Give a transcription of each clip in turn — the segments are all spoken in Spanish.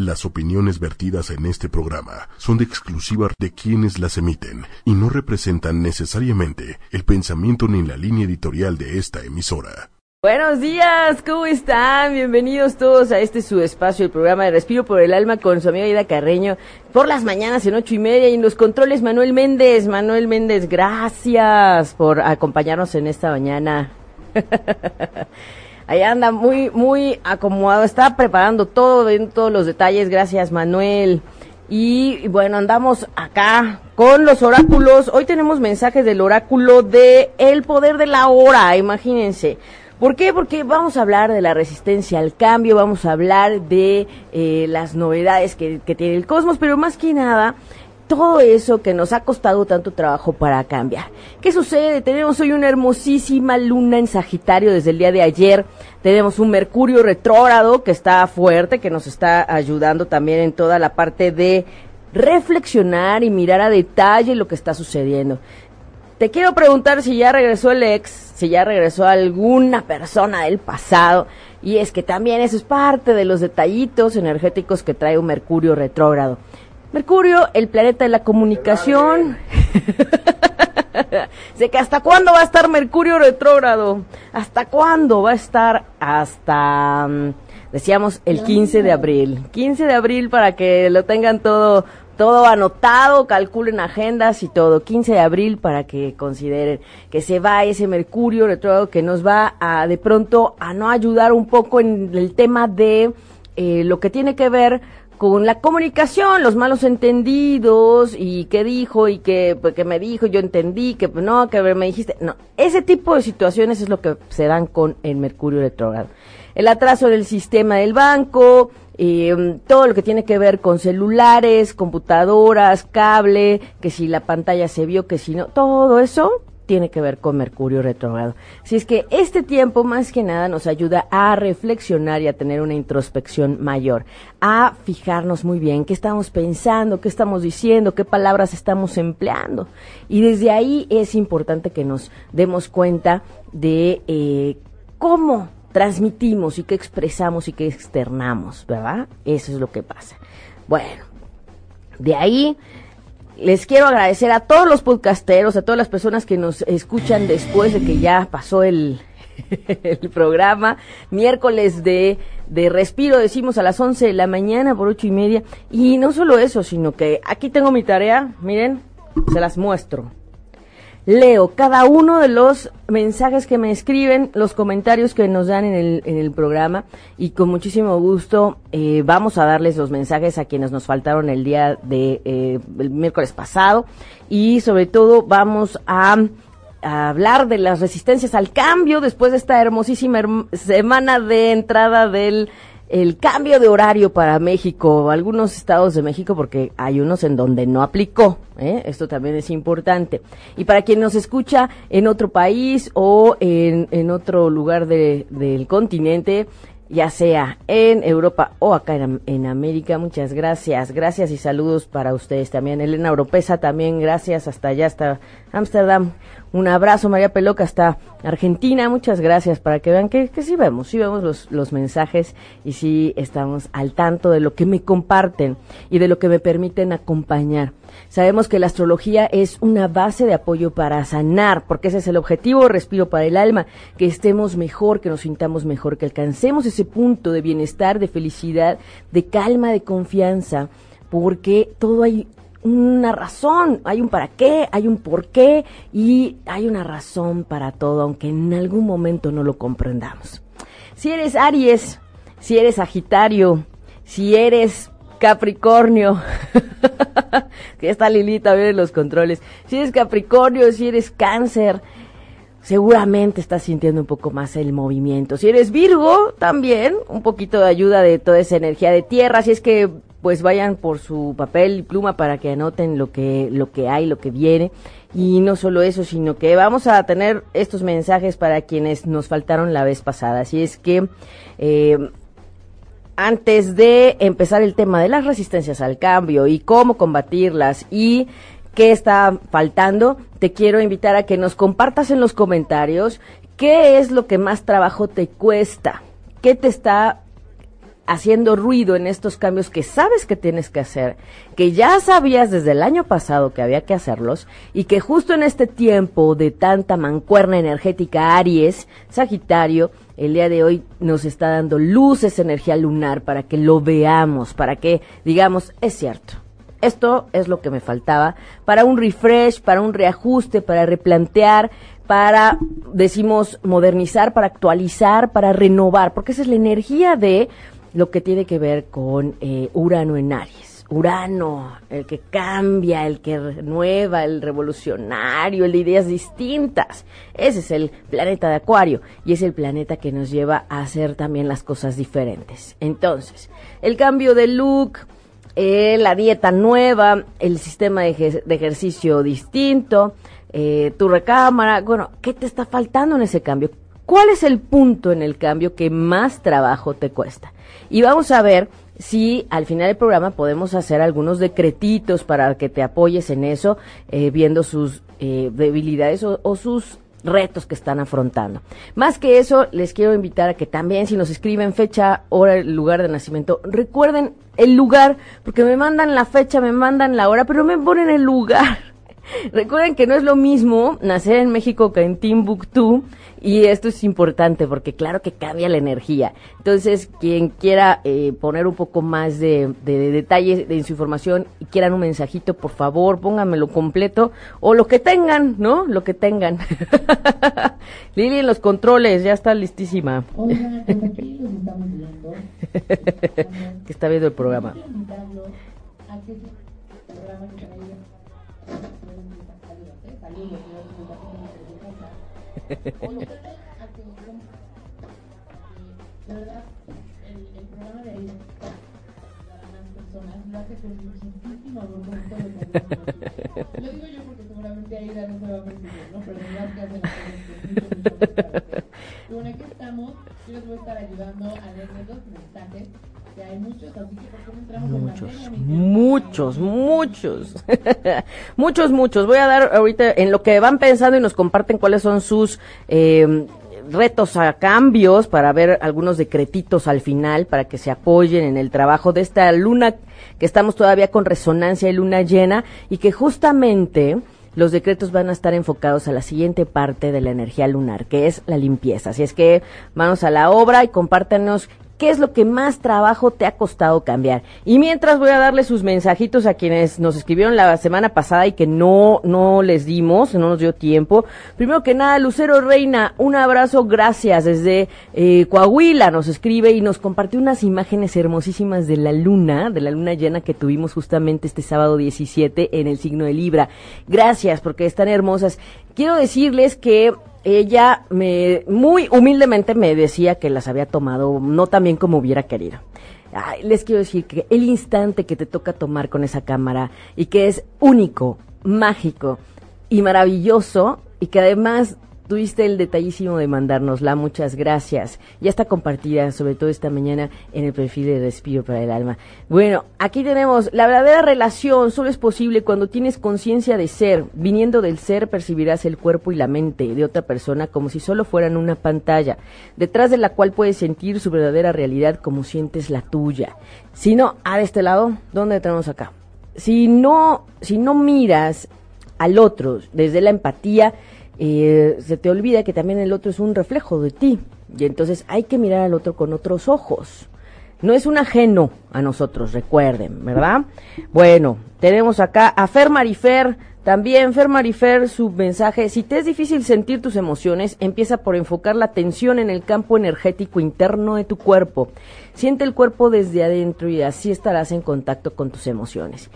Las opiniones vertidas en este programa son de exclusiva de quienes las emiten y no representan necesariamente el pensamiento ni la línea editorial de esta emisora. Buenos días, ¿cómo están? Bienvenidos todos a este su espacio, el programa de Respiro por el Alma con su amiga Ida Carreño, por las mañanas en ocho y media y en los controles Manuel Méndez. Manuel Méndez, gracias por acompañarnos en esta mañana. Ahí anda muy, muy acomodado, está preparando todo, viendo todos los detalles, gracias Manuel. Y bueno, andamos acá con los oráculos. Hoy tenemos mensajes del oráculo de El Poder de la Hora, imagínense. ¿Por qué? Porque vamos a hablar de la resistencia al cambio, vamos a hablar de eh, las novedades que, que tiene el cosmos, pero más que nada todo eso que nos ha costado tanto trabajo para cambiar. ¿Qué sucede? Tenemos hoy una hermosísima luna en Sagitario desde el día de ayer. Tenemos un Mercurio retrógrado que está fuerte, que nos está ayudando también en toda la parte de reflexionar y mirar a detalle lo que está sucediendo. Te quiero preguntar si ya regresó el ex, si ya regresó alguna persona del pasado. Y es que también eso es parte de los detallitos energéticos que trae un Mercurio retrógrado. Mercurio, el planeta de la comunicación. sé que hasta cuándo va a estar Mercurio retrógrado. ¿Hasta cuándo va a estar? Hasta, mm, decíamos, el 15 de abril. 15 de abril para que lo tengan todo, todo anotado, calculen agendas y todo. 15 de abril para que consideren que se va ese Mercurio retrógrado que nos va a, de pronto, a no ayudar un poco en el tema de eh, lo que tiene que ver con la comunicación, los malos entendidos y qué dijo y qué, pues, me dijo, yo entendí, que pues, no, que me dijiste. No, ese tipo de situaciones es lo que se dan con el Mercurio retrógrado. El atraso del sistema del banco, eh, todo lo que tiene que ver con celulares, computadoras, cable, que si la pantalla se vio, que si no, todo eso tiene que ver con Mercurio retrógrado. Si es que este tiempo más que nada nos ayuda a reflexionar y a tener una introspección mayor, a fijarnos muy bien qué estamos pensando, qué estamos diciendo, qué palabras estamos empleando. Y desde ahí es importante que nos demos cuenta de eh, cómo transmitimos y qué expresamos y qué externamos, ¿verdad? Eso es lo que pasa. Bueno, de ahí les quiero agradecer a todos los podcasteros, a todas las personas que nos escuchan después de que ya pasó el, el programa. Miércoles de, de respiro, decimos a las 11 de la mañana por ocho y media. Y no solo eso, sino que aquí tengo mi tarea, miren, se las muestro leo cada uno de los mensajes que me escriben, los comentarios que nos dan en el, en el programa y con muchísimo gusto eh, vamos a darles los mensajes a quienes nos faltaron el día de eh, el miércoles pasado y sobre todo vamos a, a hablar de las resistencias al cambio después de esta hermosísima semana de entrada del el cambio de horario para México, algunos estados de México, porque hay unos en donde no aplicó, ¿eh? esto también es importante. Y para quien nos escucha en otro país o en, en otro lugar de, del continente, ya sea en Europa o acá en, en, América. Muchas gracias, gracias y saludos para ustedes también. Elena Europeza también, gracias hasta allá, hasta Ámsterdam. Un abrazo, María Peloca, hasta Argentina. Muchas gracias para que vean que, que sí vemos, sí vemos los, los mensajes y sí estamos al tanto de lo que me comparten y de lo que me permiten acompañar. Sabemos que la astrología es una base de apoyo para sanar, porque ese es el objetivo, respiro para el alma, que estemos mejor, que nos sintamos mejor, que alcancemos ese punto de bienestar, de felicidad, de calma, de confianza, porque todo hay una razón, hay un para qué, hay un por qué y hay una razón para todo, aunque en algún momento no lo comprendamos. Si eres Aries, si eres Sagitario, si eres Capricornio, que está Lilita bien en los controles, si eres Capricornio, si eres Cáncer, seguramente estás sintiendo un poco más el movimiento. Si eres Virgo, también un poquito de ayuda de toda esa energía de tierra, si es que pues vayan por su papel y pluma para que anoten lo que, lo que hay, lo que viene. Y no solo eso, sino que vamos a tener estos mensajes para quienes nos faltaron la vez pasada. Así es que, eh, antes de empezar el tema de las resistencias al cambio y cómo combatirlas y qué está faltando, te quiero invitar a que nos compartas en los comentarios qué es lo que más trabajo te cuesta, qué te está haciendo ruido en estos cambios que sabes que tienes que hacer, que ya sabías desde el año pasado que había que hacerlos y que justo en este tiempo de tanta mancuerna energética Aries, Sagitario, el día de hoy nos está dando luz esa energía lunar para que lo veamos, para que digamos, es cierto. Esto es lo que me faltaba para un refresh, para un reajuste, para replantear, para, decimos, modernizar, para actualizar, para renovar, porque esa es la energía de lo que tiene que ver con eh, Urano en Aries. Urano, el que cambia, el que renueva, el revolucionario, el de ideas distintas. Ese es el planeta de Acuario y es el planeta que nos lleva a hacer también las cosas diferentes. Entonces, el cambio de look, eh, la dieta nueva, el sistema de, ejercicio distinto, eh, tu recámara, bueno, ¿qué te está faltando en ese cambio? ¿Cuál es el punto en el cambio que más trabajo te cuesta? Y vamos a ver si al final del programa podemos hacer algunos decretitos para que te apoyes en eso, eh, viendo sus eh, debilidades o, o sus retos que están afrontando. Más que eso, les quiero invitar a que también si nos escriben fecha, hora, lugar de nacimiento, recuerden el lugar, porque me mandan la fecha, me mandan la hora, pero me ponen el lugar. Recuerden que no es lo mismo nacer en México que en Timbuktu y esto es importante porque claro que cambia la energía. Entonces, quien quiera eh, poner un poco más de, de, detalles en su información y quieran un mensajito, por favor, pónganmelo completo o lo que tengan, ¿no? Lo que tengan. Lili en los controles, ya está listísima. que está viendo el programa. De verdad, el, de ahí más personas lo hace muchísimo lo Lo digo yo porque seguramente Aida no se va a percibir, ¿no? Pero verdad que amor Y bueno, aquí estamos, yo les voy a estar ayudando a leerles los mensajes muchos, muchos, muchos, muchos, muchos. Voy a dar ahorita en lo que van pensando y nos comparten cuáles son sus eh, retos a cambios para ver algunos decretitos al final para que se apoyen en el trabajo de esta luna que estamos todavía con resonancia y luna llena y que justamente los decretos van a estar enfocados a la siguiente parte de la energía lunar, que es la limpieza. Así es que vamos a la obra y compártanos ¿Qué es lo que más trabajo te ha costado cambiar? Y mientras voy a darle sus mensajitos a quienes nos escribieron la semana pasada y que no, no les dimos, no nos dio tiempo. Primero que nada, Lucero Reina, un abrazo, gracias. Desde eh, Coahuila nos escribe y nos compartió unas imágenes hermosísimas de la luna, de la luna llena que tuvimos justamente este sábado 17 en el signo de Libra. Gracias porque están hermosas. Quiero decirles que ella me muy humildemente me decía que las había tomado no tan bien como hubiera querido. les quiero decir que el instante que te toca tomar con esa cámara y que es único, mágico y maravilloso y que además tuviste el detallísimo de mandárnosla, muchas gracias. Ya está compartida, sobre todo esta mañana, en el perfil de Respiro para el Alma. Bueno, aquí tenemos, la verdadera relación solo es posible cuando tienes conciencia de ser. Viniendo del ser percibirás el cuerpo y la mente de otra persona como si solo fueran una pantalla, detrás de la cual puedes sentir su verdadera realidad como sientes la tuya. Si no, a de este lado, ¿dónde tenemos acá? Si no, si no miras al otro desde la empatía, eh, se te olvida que también el otro es un reflejo de ti. Y entonces hay que mirar al otro con otros ojos. No es un ajeno a nosotros, recuerden, ¿verdad? Bueno, tenemos acá a Fer Marifer, también Fer Marifer, su mensaje, si te es difícil sentir tus emociones, empieza por enfocar la atención en el campo energético interno de tu cuerpo. Siente el cuerpo desde adentro y así estarás en contacto con tus emociones.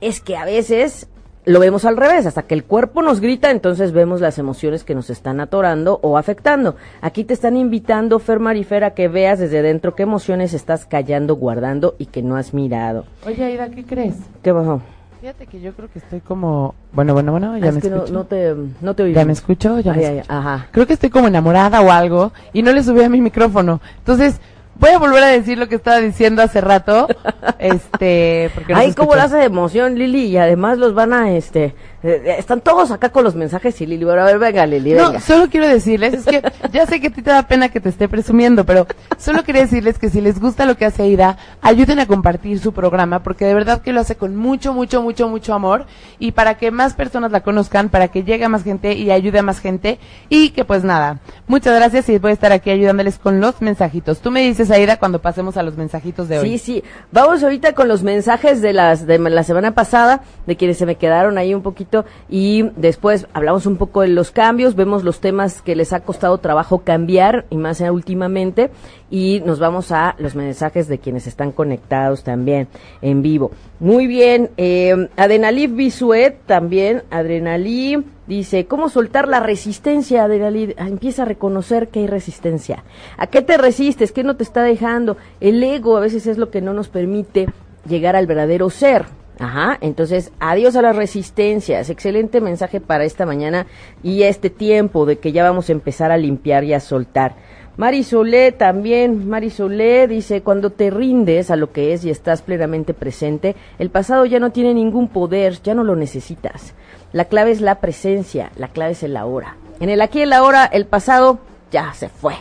Es que a veces lo vemos al revés, hasta que el cuerpo nos grita, entonces vemos las emociones que nos están atorando o afectando. Aquí te están invitando, Fer Marifera, que veas desde dentro qué emociones estás callando, guardando y que no has mirado. Oye, Aida, ¿qué crees? ¿Qué pasó? Fíjate que yo creo que estoy como... Bueno, bueno, bueno, ya ah, me que escucho. No, no, te, no te oí. ¿Ya me escucho? Ya me escucho. ajá. Creo que estoy como enamorada o algo y no le subí a mi micrófono. Entonces, voy a volver a decir lo que estaba diciendo hace rato. Este, porque nos Ay, cómo hace de emoción, Lili, y además los van a, este, eh, eh, están todos acá con los mensajes y Lili, bueno, a ver, venga, Lili, venga. No, solo quiero decirles, es que ya sé que a ti te da pena que te esté presumiendo, pero solo quería decirles que si les gusta lo que hace Aida, ayuden a compartir su programa, porque de verdad que lo hace con mucho, mucho, mucho, mucho amor, y para que más personas la conozcan, para que llegue a más gente y ayude a más gente, y que pues nada, muchas gracias y voy a estar aquí ayudándoles con los mensajitos. Tú me dices, Aida, cuando pasemos a los mensajitos de hoy. Sí, sí. Vamos ahorita con los mensajes de las de la semana pasada, de quienes se me quedaron ahí un poquito y después hablamos un poco de los cambios, vemos los temas que les ha costado trabajo cambiar y más últimamente y nos vamos a los mensajes de quienes están conectados también en vivo. Muy bien, eh, Adenalí Bisuet también, Adrenalí dice, ¿cómo soltar la resistencia, Adenalí? Ah, empieza a reconocer que hay resistencia. ¿A qué te resistes? ¿Qué no te está dejando? El ego a veces es lo que no nos permite llegar al verdadero ser. Ajá, entonces, adiós a las resistencias. Excelente mensaje para esta mañana y este tiempo de que ya vamos a empezar a limpiar y a soltar. Mari Solé también, Mari Solé dice, cuando te rindes a lo que es y estás plenamente presente, el pasado ya no tiene ningún poder, ya no lo necesitas. La clave es la presencia, la clave es el ahora. En el aquí y el ahora, el pasado ya se fue.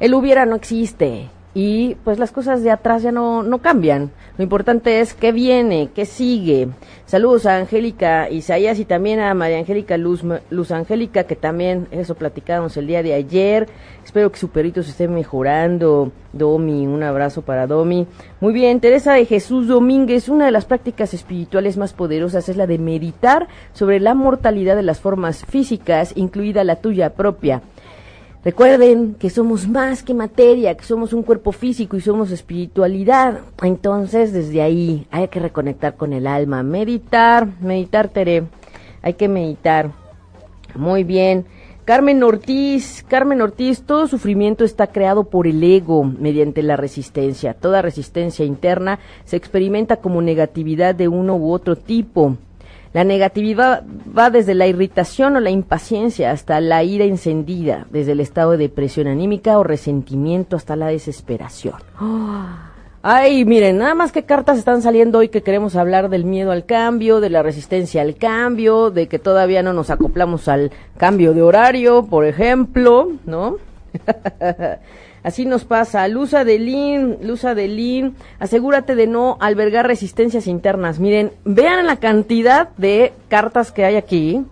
El hubiera no existe y pues las cosas de atrás ya no, no cambian. Lo importante es qué viene, qué sigue. Saludos a Angélica Isaías y también a María Angélica Luz, Luz Angélica, que también eso platicábamos el día de ayer. Espero que su perrito se esté mejorando. Domi, un abrazo para Domi. Muy bien, Teresa de Jesús Domínguez, una de las prácticas espirituales más poderosas es la de meditar sobre la mortalidad de las formas físicas, incluida la tuya propia. Recuerden que somos más que materia, que somos un cuerpo físico y somos espiritualidad. Entonces, desde ahí hay que reconectar con el alma. Meditar, meditar, Tere. Hay que meditar. Muy bien. Carmen Ortiz, Carmen Ortiz, todo sufrimiento está creado por el ego mediante la resistencia. Toda resistencia interna se experimenta como negatividad de uno u otro tipo. La negatividad va desde la irritación o la impaciencia hasta la ira encendida, desde el estado de depresión anímica o resentimiento hasta la desesperación. Ay, miren, nada más que cartas están saliendo hoy que queremos hablar del miedo al cambio, de la resistencia al cambio, de que todavía no nos acoplamos al cambio de horario, por ejemplo, ¿no? Así nos pasa. Luz Adelín, Luz Adelín, asegúrate de no albergar resistencias internas. Miren, vean la cantidad de cartas que hay aquí.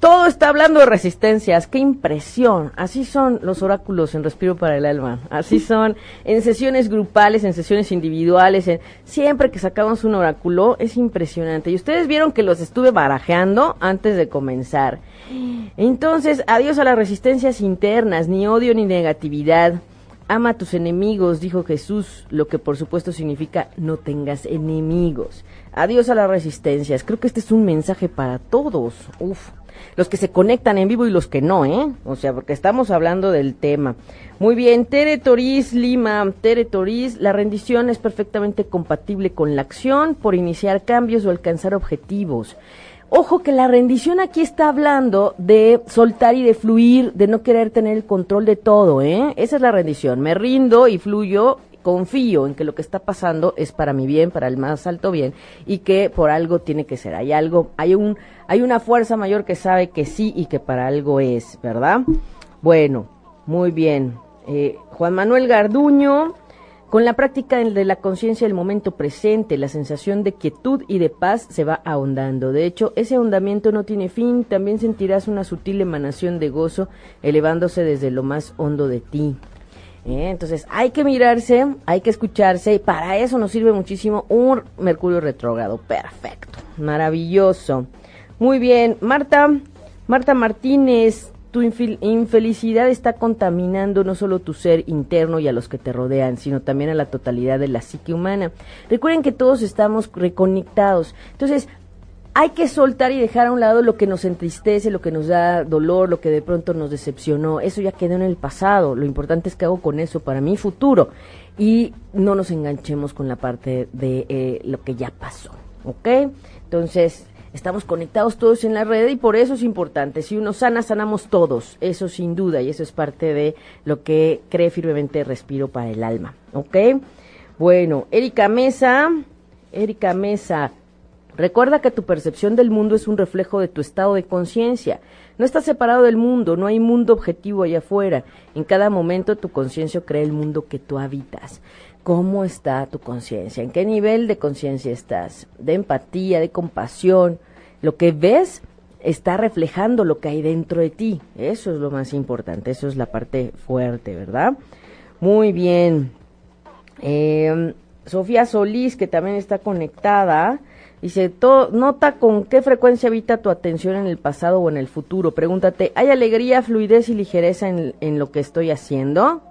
Todo está hablando de resistencias. ¡Qué impresión! Así son los oráculos en Respiro para el Alma. Así son en sesiones grupales, en sesiones individuales. En... Siempre que sacamos un oráculo es impresionante. Y ustedes vieron que los estuve barajeando antes de comenzar. Entonces, adiós a las resistencias internas, ni odio ni negatividad. Ama a tus enemigos, dijo Jesús, lo que por supuesto significa no tengas enemigos. Adiós a las resistencias. Creo que este es un mensaje para todos. Uf. Los que se conectan en vivo y los que no, ¿eh? O sea, porque estamos hablando del tema. Muy bien, Tere Toriz Lima, Tere Toriz, la rendición es perfectamente compatible con la acción por iniciar cambios o alcanzar objetivos. Ojo que la rendición aquí está hablando de soltar y de fluir, de no querer tener el control de todo, ¿eh? Esa es la rendición. Me rindo y fluyo, confío en que lo que está pasando es para mi bien, para el más alto bien, y que por algo tiene que ser. Hay algo, hay un, hay una fuerza mayor que sabe que sí y que para algo es, ¿verdad? Bueno, muy bien. Eh, Juan Manuel Garduño. Con la práctica de la conciencia del momento presente, la sensación de quietud y de paz se va ahondando. De hecho, ese ahondamiento no tiene fin, también sentirás una sutil emanación de gozo elevándose desde lo más hondo de ti. ¿Eh? Entonces, hay que mirarse, hay que escucharse, y para eso nos sirve muchísimo un Mercurio retrógrado. Perfecto, maravilloso. Muy bien, Marta, Marta Martínez, tu infelicidad está contaminando no solo tu ser interno y a los que te rodean, sino también a la totalidad de la psique humana. Recuerden que todos estamos reconectados. Entonces, hay que soltar y dejar a un lado lo que nos entristece, lo que nos da dolor, lo que de pronto nos decepcionó. Eso ya quedó en el pasado. Lo importante es que hago con eso para mi futuro. Y no nos enganchemos con la parte de eh, lo que ya pasó. ¿Ok? Entonces, estamos conectados todos en la red y por eso es importante. Si uno sana, sanamos todos. Eso sin duda. Y eso es parte de lo que cree firmemente Respiro para el alma. ¿Ok? Bueno, Erika Mesa. Erika Mesa, recuerda que tu percepción del mundo es un reflejo de tu estado de conciencia. No estás separado del mundo, no hay mundo objetivo allá afuera. En cada momento tu conciencia crea el mundo que tú habitas. ¿Cómo está tu conciencia? ¿En qué nivel de conciencia estás? De empatía, de compasión. Lo que ves está reflejando lo que hay dentro de ti. Eso es lo más importante, eso es la parte fuerte, ¿verdad? Muy bien. Eh, Sofía Solís, que también está conectada, dice, nota con qué frecuencia habita tu atención en el pasado o en el futuro. Pregúntate, ¿hay alegría, fluidez y ligereza en, en lo que estoy haciendo?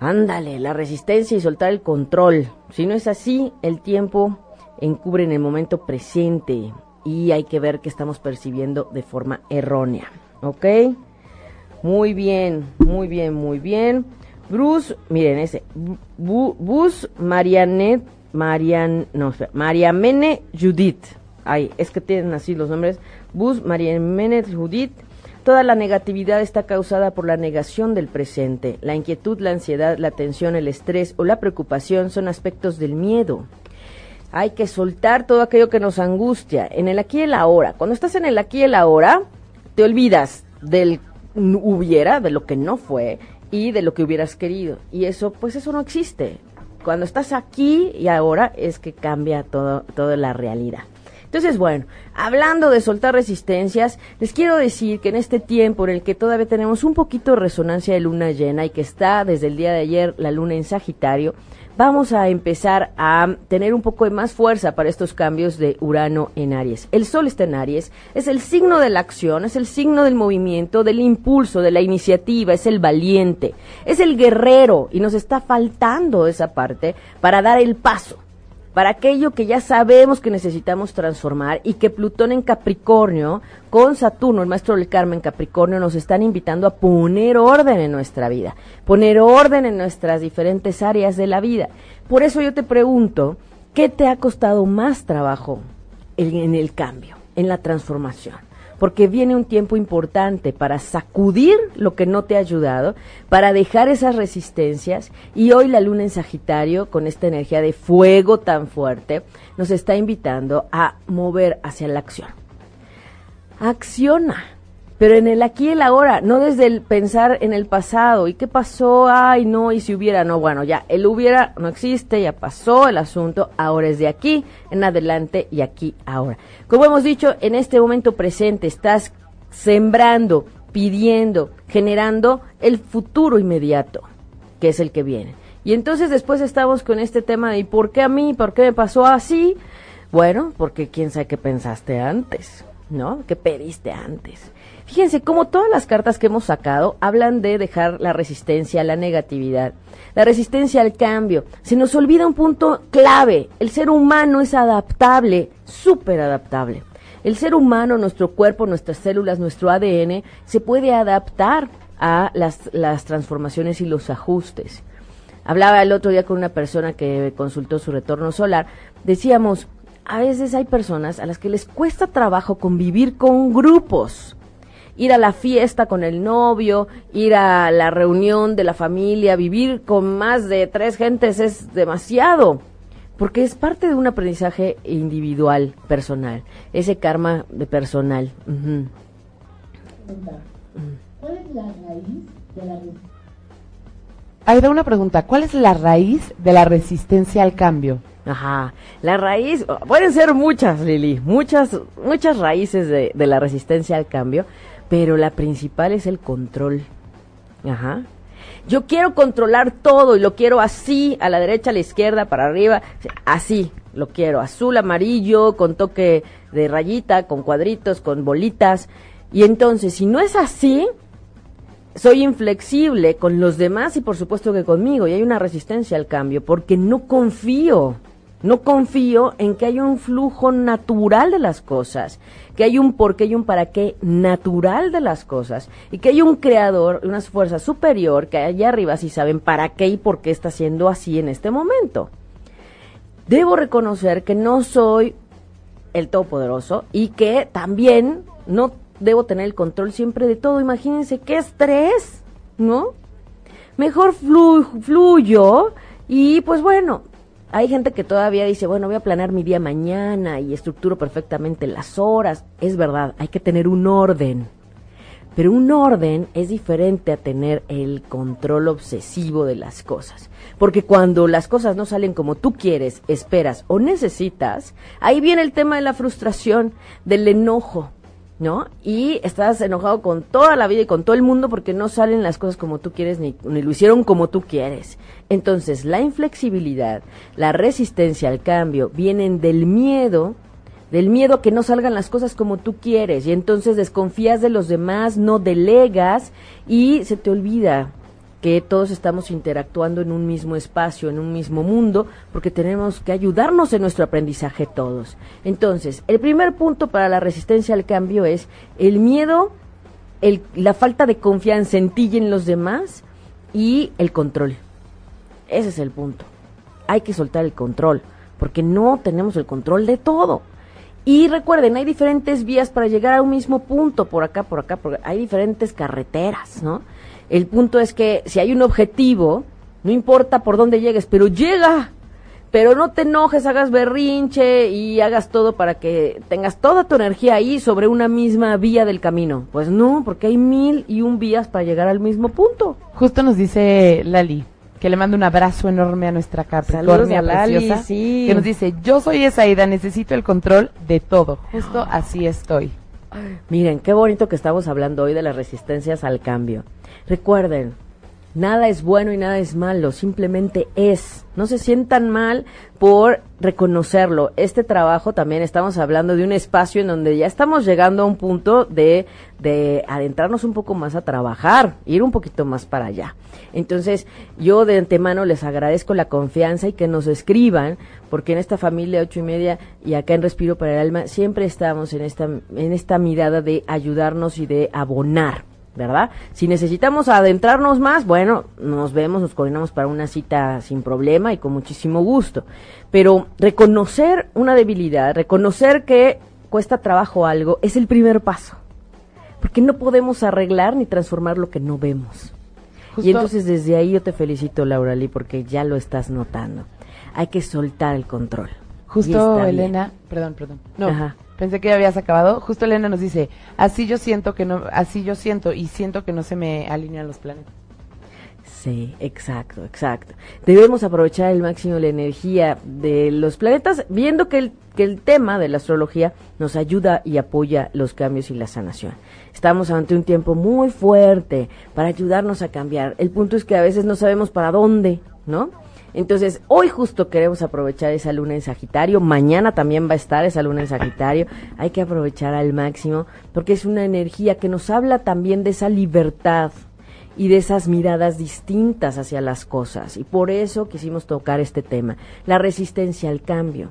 Ándale, la resistencia y soltar el control. Si no es así, el tiempo encubre en el momento presente y hay que ver que estamos percibiendo de forma errónea. ¿Ok? Muy bien, muy bien, muy bien. Bruce, miren ese, Bus Marianet, Marian, no, Mariamene Judith. Ay, es que tienen así los nombres. Bus Mariamene Judith. Toda la negatividad está causada por la negación del presente. La inquietud, la ansiedad, la tensión, el estrés o la preocupación son aspectos del miedo. Hay que soltar todo aquello que nos angustia en el aquí y el ahora. Cuando estás en el aquí y el ahora, te olvidas del hubiera, de lo que no fue, y de lo que hubieras querido. Y eso, pues eso no existe. Cuando estás aquí y ahora es que cambia todo, toda la realidad. Entonces, bueno, hablando de soltar resistencias, les quiero decir que en este tiempo en el que todavía tenemos un poquito de resonancia de luna llena y que está desde el día de ayer la luna en Sagitario, vamos a empezar a tener un poco de más fuerza para estos cambios de Urano en Aries. El Sol está en Aries, es el signo de la acción, es el signo del movimiento, del impulso, de la iniciativa, es el valiente, es el guerrero y nos está faltando esa parte para dar el paso para aquello que ya sabemos que necesitamos transformar y que Plutón en Capricornio, con Saturno, el maestro del Carmen Capricornio, nos están invitando a poner orden en nuestra vida, poner orden en nuestras diferentes áreas de la vida. Por eso yo te pregunto, ¿qué te ha costado más trabajo en el cambio, en la transformación? Porque viene un tiempo importante para sacudir lo que no te ha ayudado, para dejar esas resistencias y hoy la luna en Sagitario, con esta energía de fuego tan fuerte, nos está invitando a mover hacia la acción. Acciona, pero en el aquí y el ahora, no desde el pensar en el pasado. ¿Y qué pasó? Ay, no, y si hubiera, no, bueno, ya, el hubiera no existe, ya pasó el asunto, ahora es de aquí en adelante y aquí ahora. Como hemos dicho, en este momento presente estás sembrando, pidiendo, generando el futuro inmediato, que es el que viene. Y entonces después estamos con este tema de ¿y por qué a mí? ¿Por qué me pasó así? Bueno, porque quién sabe qué pensaste antes, ¿no? ¿Qué pediste antes? Fíjense cómo todas las cartas que hemos sacado hablan de dejar la resistencia a la negatividad, la resistencia al cambio. Se nos olvida un punto clave. El ser humano es adaptable, súper adaptable. El ser humano, nuestro cuerpo, nuestras células, nuestro ADN, se puede adaptar a las, las transformaciones y los ajustes. Hablaba el otro día con una persona que consultó su retorno solar. Decíamos, a veces hay personas a las que les cuesta trabajo convivir con grupos ir a la fiesta con el novio, ir a la reunión de la familia, vivir con más de tres gentes es demasiado, porque es parte de un aprendizaje individual, personal, ese karma de personal. ¿Cuál es la raíz de la Ahí da una pregunta, ¿cuál es la raíz de la resistencia al cambio? Ajá, la raíz, pueden ser muchas, Lili, muchas, muchas raíces de, de la resistencia al cambio, pero la principal es el control. Ajá. Yo quiero controlar todo y lo quiero así, a la derecha, a la izquierda, para arriba, así lo quiero, azul, amarillo, con toque de rayita, con cuadritos, con bolitas. Y entonces, si no es así, soy inflexible con los demás y por supuesto que conmigo, y hay una resistencia al cambio, porque no confío. No confío en que haya un flujo natural de las cosas, que hay un porqué y un para qué natural de las cosas, y que hay un creador, una fuerza superior que allá arriba sí saben para qué y por qué está siendo así en este momento. Debo reconocer que no soy el todopoderoso y que también no debo tener el control siempre de todo. Imagínense qué estrés, ¿no? Mejor fluyo y pues bueno, hay gente que todavía dice, bueno, voy a planear mi día mañana y estructuro perfectamente las horas. Es verdad, hay que tener un orden. Pero un orden es diferente a tener el control obsesivo de las cosas. Porque cuando las cosas no salen como tú quieres, esperas o necesitas, ahí viene el tema de la frustración, del enojo, ¿no? Y estás enojado con toda la vida y con todo el mundo porque no salen las cosas como tú quieres ni, ni, lo hicieron como tú quieres. Entonces, la inflexibilidad, la resistencia al cambio vienen del miedo, del miedo a que no salgan las cosas como tú quieres y entonces desconfías de los demás, no delegas y se te olvida que todos estamos interactuando en un mismo espacio, en un mismo mundo, porque tenemos que ayudarnos en nuestro aprendizaje todos. Entonces, el primer punto para la resistencia al cambio es el miedo, el, la falta de confianza en ti y en los demás y el control. Ese es el punto. Hay que soltar el control, porque no tenemos el control de todo. Y recuerden, hay diferentes vías para llegar a un mismo punto, por acá, por acá, por acá. hay diferentes carreteras, ¿no? El punto es que si hay un objetivo, no importa por dónde llegues, pero llega. Pero no te enojes, hagas berrinche y hagas todo para que tengas toda tu energía ahí sobre una misma vía del camino. Pues no, porque hay mil y un vías para llegar al mismo punto. Justo nos dice Lali, que le mando un abrazo enorme a nuestra Capricornia Lali, preciosa, sí. que nos dice, yo soy esa Ida, necesito el control de todo. Justo así estoy. Miren, qué bonito que estamos hablando hoy de las resistencias al cambio. Recuerden, nada es bueno y nada es malo, simplemente es. No se sientan mal por reconocerlo. Este trabajo también estamos hablando de un espacio en donde ya estamos llegando a un punto de, de adentrarnos un poco más a trabajar, ir un poquito más para allá. Entonces, yo de antemano les agradezco la confianza y que nos escriban, porque en esta familia ocho y media y acá en Respiro para el Alma siempre estamos en esta, en esta mirada de ayudarnos y de abonar. ¿Verdad? Si necesitamos adentrarnos más, bueno, nos vemos, nos coordinamos para una cita sin problema y con muchísimo gusto. Pero reconocer una debilidad, reconocer que cuesta trabajo algo, es el primer paso. Porque no podemos arreglar ni transformar lo que no vemos. Justo- Y entonces desde ahí yo te felicito, Laura Lee, porque ya lo estás notando. Hay que soltar el control. Justo bien. Elena, perdón, perdón. No, Ajá. Pensé que ya habías acabado. Justo Elena nos dice, así yo siento que no, así yo siento y siento que no se me alinean los planetas. Sí, exacto, exacto. Debemos aprovechar el máximo la energía de los planetas, viendo que el, que el tema de la astrología nos ayuda y apoya los cambios y la sanación. Estamos ante un tiempo muy fuerte para ayudarnos a cambiar. El punto es que a veces no sabemos para dónde, ¿no? Entonces, hoy justo queremos aprovechar esa luna en Sagitario, mañana también va a estar esa luna en Sagitario, hay que aprovechar al máximo porque es una energía que nos habla también de esa libertad, y de esas miradas distintas hacia las cosas. Y por eso quisimos tocar este tema, la resistencia al cambio.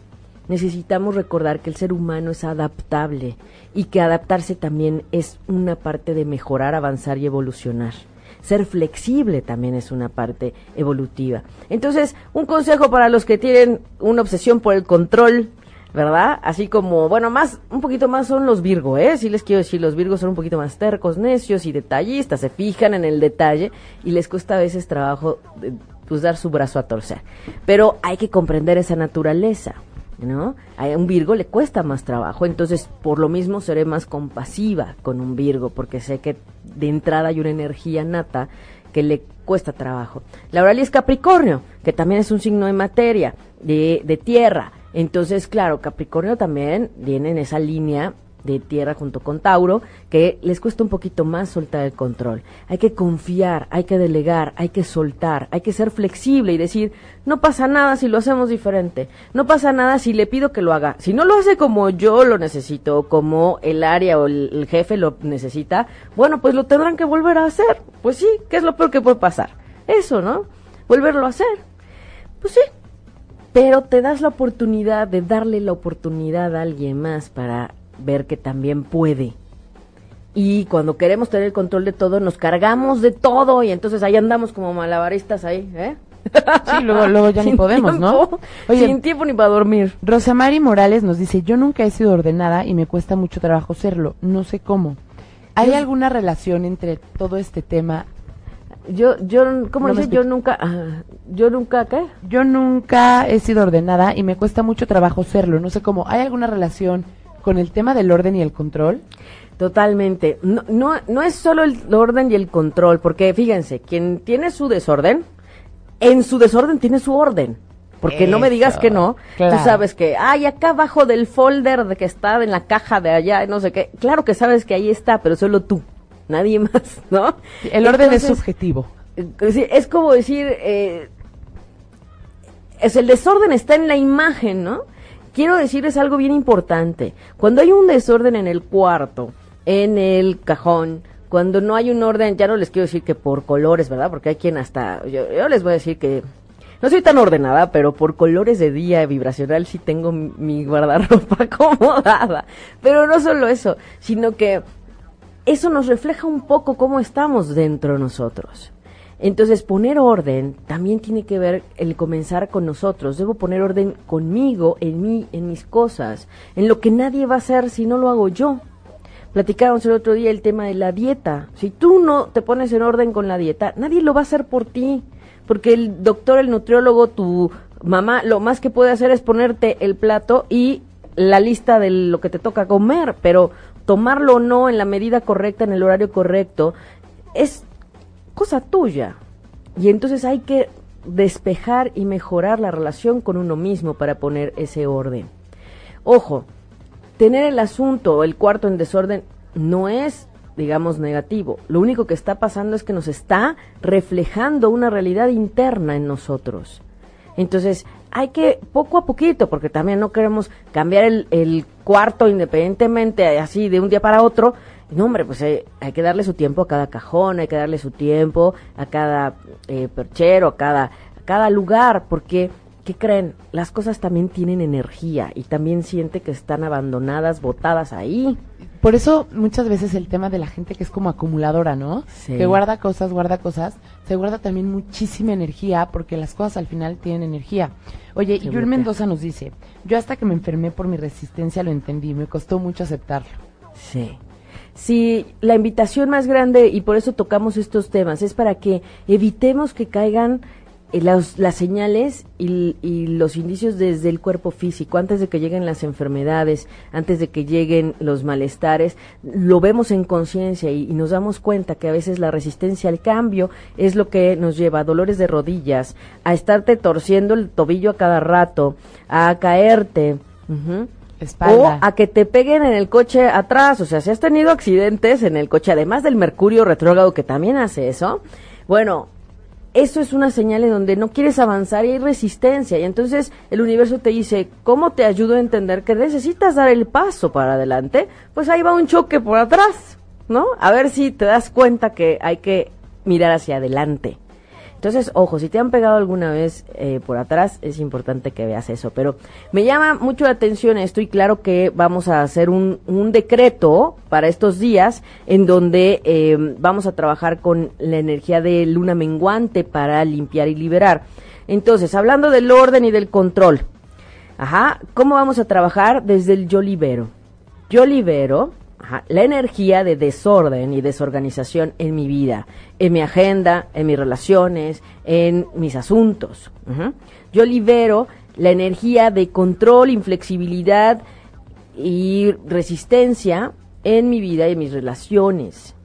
Necesitamos recordar que el ser humano es adaptable y que adaptarse también es una parte de mejorar, avanzar y evolucionar. Ser flexible también es una parte evolutiva. Entonces, un consejo para los que tienen una obsesión por el control, ¿verdad? Así como, bueno, más, un poquito más son los Virgo, ¿eh? Sí les quiero decir, los Virgos son un poquito más tercos, necios y detallistas, se fijan en el detalle y les cuesta a veces trabajo, eh, pues, dar su brazo a torcer. Pero hay que comprender esa naturaleza, ¿no? A un Virgo le cuesta más trabajo, entonces por lo mismo seré más compasiva con un Virgo, porque sé que de entrada hay una energía nata que le cuesta trabajo. La Aureli es Capricornio, que también es un signo de materia, de, de tierra. Entonces, claro, Capricornio también viene en esa línea de tierra junto con Tauro, que les cuesta un poquito más soltar el control. Hay que confiar, hay que delegar, hay que soltar, hay que ser flexible y decir, no pasa nada si lo hacemos diferente, no pasa nada si le pido que lo haga. Si no lo hace como yo lo necesito, como el área o el, jefe lo necesita, bueno, pues lo tendrán que volver a hacer. Pues sí, ¿qué es lo peor que puede pasar? Eso, ¿no? Volverlo a hacer. Pues sí, pero te das la oportunidad de darle la oportunidad a alguien más para ver que también puede. Y cuando queremos tener el control de todo, nos cargamos de todo y entonces ahí andamos como malabaristas ahí, ¿eh? Sí, luego, luego ya ni podemos, ¿no? Oye, sin tiempo ni para dormir. Rosamari Morales nos dice, yo nunca he sido ordenada y me cuesta mucho trabajo serlo, no sé cómo. ¿Hay Yo- alguna relación entre todo este tema Yo, yo, ¿cómo No dice? Yo nunca, ah, yo nunca, ¿qué? Yo nunca he sido ordenada y me cuesta mucho trabajo serlo. No sé cómo. ¿Hay alguna relación con el tema del orden y el control? Totalmente. No, no, no es solo el orden y el control, porque fíjense, quien tiene su desorden, en su desorden tiene su orden. Porque no me digas que no, claro. tú sabes que, ay, acá abajo del folder de que está en la caja de allá, no sé qué. Claro que sabes que ahí está, pero solo tú, nadie más, ¿no? El orden es subjetivo. eh, es como decir, eh, es el desorden está en la imagen, ¿no? Quiero decirles algo bien importante. Cuando hay un desorden en el cuarto, en el cajón, cuando no hay un orden, ya no les quiero decir que por colores, ¿verdad? Porque hay quien hasta, yo, yo les voy a decir que no soy tan ordenada, pero por colores de día vibracional sí tengo mi, guardarropa acomodada. Pero no solo eso, sino que eso nos refleja un poco cómo estamos dentro de nosotros. Entonces, poner orden también tiene que ver el comenzar con nosotros. Debo poner orden conmigo, en mí, en mis cosas, en lo que nadie va a hacer si no lo hago yo. Platicábamos el otro día el tema de la dieta. Si tú no te pones en orden con la dieta, nadie lo va a hacer por ti. Porque el doctor, el nutriólogo, tu mamá, lo más que puede hacer es ponerte el plato y la lista de lo que te toca comer. Pero tomarlo o no en la medida correcta, en el horario correcto, es cosa tuya. Y entonces hay que despejar y mejorar la relación con uno mismo para poner ese orden. Ojo, tener el asunto o el cuarto en desorden no es, digamos, negativo. Lo único que está pasando es que nos está reflejando una realidad interna en nosotros. Entonces, hay que poco a poquito, porque también no queremos cambiar el, el cuarto independientemente, así de un día para otro. No, hombre, pues eh, hay que darle su tiempo a cada cajón, hay que darle su tiempo a cada eh, perchero, a cada, a cada lugar, porque, ¿qué creen? Las cosas también tienen energía y también siente que están abandonadas, botadas ahí. Por eso muchas veces el tema de la gente que es como acumuladora, ¿no? Sí. Que guarda cosas, guarda cosas, se guarda también muchísima energía porque las cosas al final tienen energía. Oye, y Se Yul. Mendoza nos dice, yo hasta que me enfermé por mi resistencia lo entendí, me costó mucho aceptarlo. Sí. Sí, la invitación más grande, y por eso tocamos estos temas, es para que evitemos que caigan eh, las, las señales y, los indicios desde el cuerpo físico, antes de que lleguen las enfermedades, antes de que lleguen los malestares, lo vemos en conciencia y, y nos damos cuenta que a veces la resistencia al cambio es lo que nos lleva a dolores de rodillas, a estarte torciendo el tobillo a cada rato, a caerte. O a que te peguen en el coche atrás. O sea, si has tenido accidentes en el coche, además del mercurio retrógrado que también hace eso, bueno, eso es una señal en donde no quieres avanzar y hay resistencia. Y entonces el universo te dice, ¿cómo te ayudo a entender que necesitas dar el paso para adelante? Pues ahí va un choque por atrás, ¿no? A ver si te das cuenta que hay que mirar hacia adelante. Entonces, ojo, si te han pegado alguna vez eh, por atrás, es importante que veas eso. Pero me llama mucho la atención esto y claro que vamos a hacer un, decreto para estos días en donde eh, vamos a trabajar con la energía de luna menguante para limpiar y liberar. Entonces, hablando del orden y del control. Ajá, ¿cómo vamos a trabajar? Desde el yo libero. Yo libero la energía de desorden y desorganización en mi vida, en mi agenda, en mis relaciones, en mis asuntos. Yo libero la energía de control, inflexibilidad y resistencia en mi vida y en mis relaciones.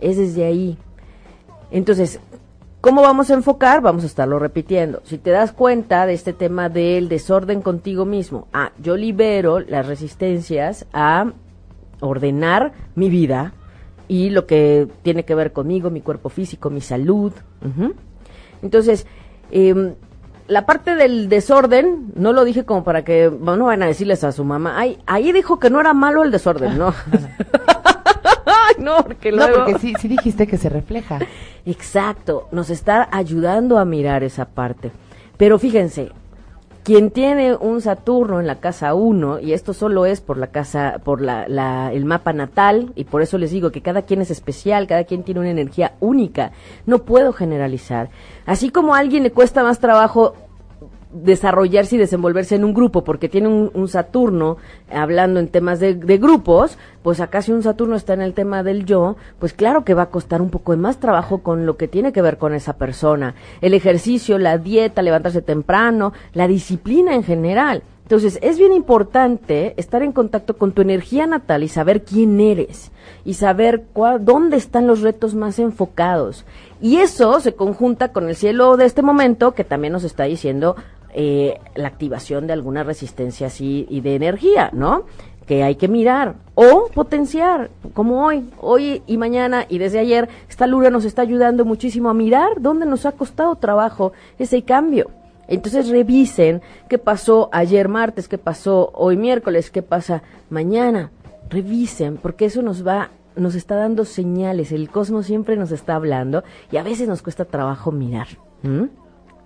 Es desde ahí. Entonces, ¿cómo vamos a enfocar? Vamos a estarlo repitiendo. Si te das cuenta de este tema del desorden contigo mismo, ah, yo libero las resistencias a ordenar mi vida y lo que tiene que ver conmigo, mi cuerpo físico, mi salud. Ujú. Entonces, em, la parte del desorden, no lo dije como para que no van a decirles a su mamá, ay, ahí dijo que no era malo el desorden, ¿no? ay, no, porque No, luego... porque sí, sí dijiste que se refleja. Exacto, nos está ayudando a mirar esa parte. Pero fíjense, quien tiene un Saturno en la casa 1, y esto solo es por la casa, por la, la- el mapa natal, y por eso les digo que cada quien es especial, cada quien tiene una energía única, no puedo generalizar. Así como a alguien le cuesta más trabajo desarrollarse y desenvolverse en un grupo, porque tiene un, Saturno hablando en temas de, de grupos, pues acá si un Saturno está en el tema del yo, pues claro que va a costar un poco de más trabajo con lo que tiene que ver con esa persona. El ejercicio, la dieta, levantarse temprano, la disciplina en general. Entonces, es bien importante estar en contacto con tu energía natal y saber quién eres y saber cuál, dónde están los retos más enfocados. Y eso se conjunta con el cielo de este momento que también nos está diciendo eh, la activación de alguna resistencia así y de energía, ¿no? Que hay que mirar o potenciar, como hoy, hoy y mañana y desde ayer, esta luna nos está ayudando muchísimo a mirar dónde nos ha costado trabajo ese cambio. Entonces revisen qué pasó ayer martes, qué pasó hoy miércoles, qué pasa mañana. Revisen, porque eso nos va, nos está dando señales. El cosmos siempre nos está hablando y a veces nos cuesta trabajo mirar. ¿Mm?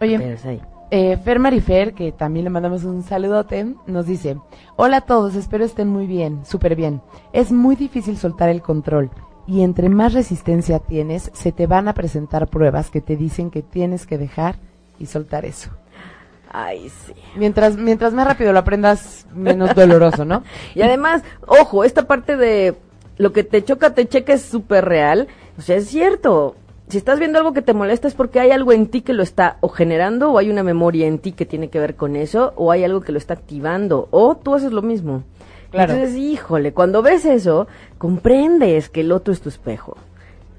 Oye, Pero es ahí. Eh, Fer Marifer, que también le mandamos un saludote, nos dice, hola a todos, espero estén muy bien, súper bien. Es muy difícil soltar el control y entre más resistencia tienes, se te van a presentar pruebas que te dicen que tienes que dejar y soltar eso. Ay, sí. Mientras, mientras más rápido lo aprendas, menos doloroso, ¿no? Y además, ojo, esta parte de lo que te choca, te checa es súper real. O sea, es cierto. Si estás viendo algo que te molesta es porque hay algo en ti que lo está o generando o hay una memoria en ti que tiene que ver con eso o hay algo que lo está activando o tú haces lo mismo. Claro. Entonces, híjole, cuando ves eso, comprendes que el otro es tu espejo.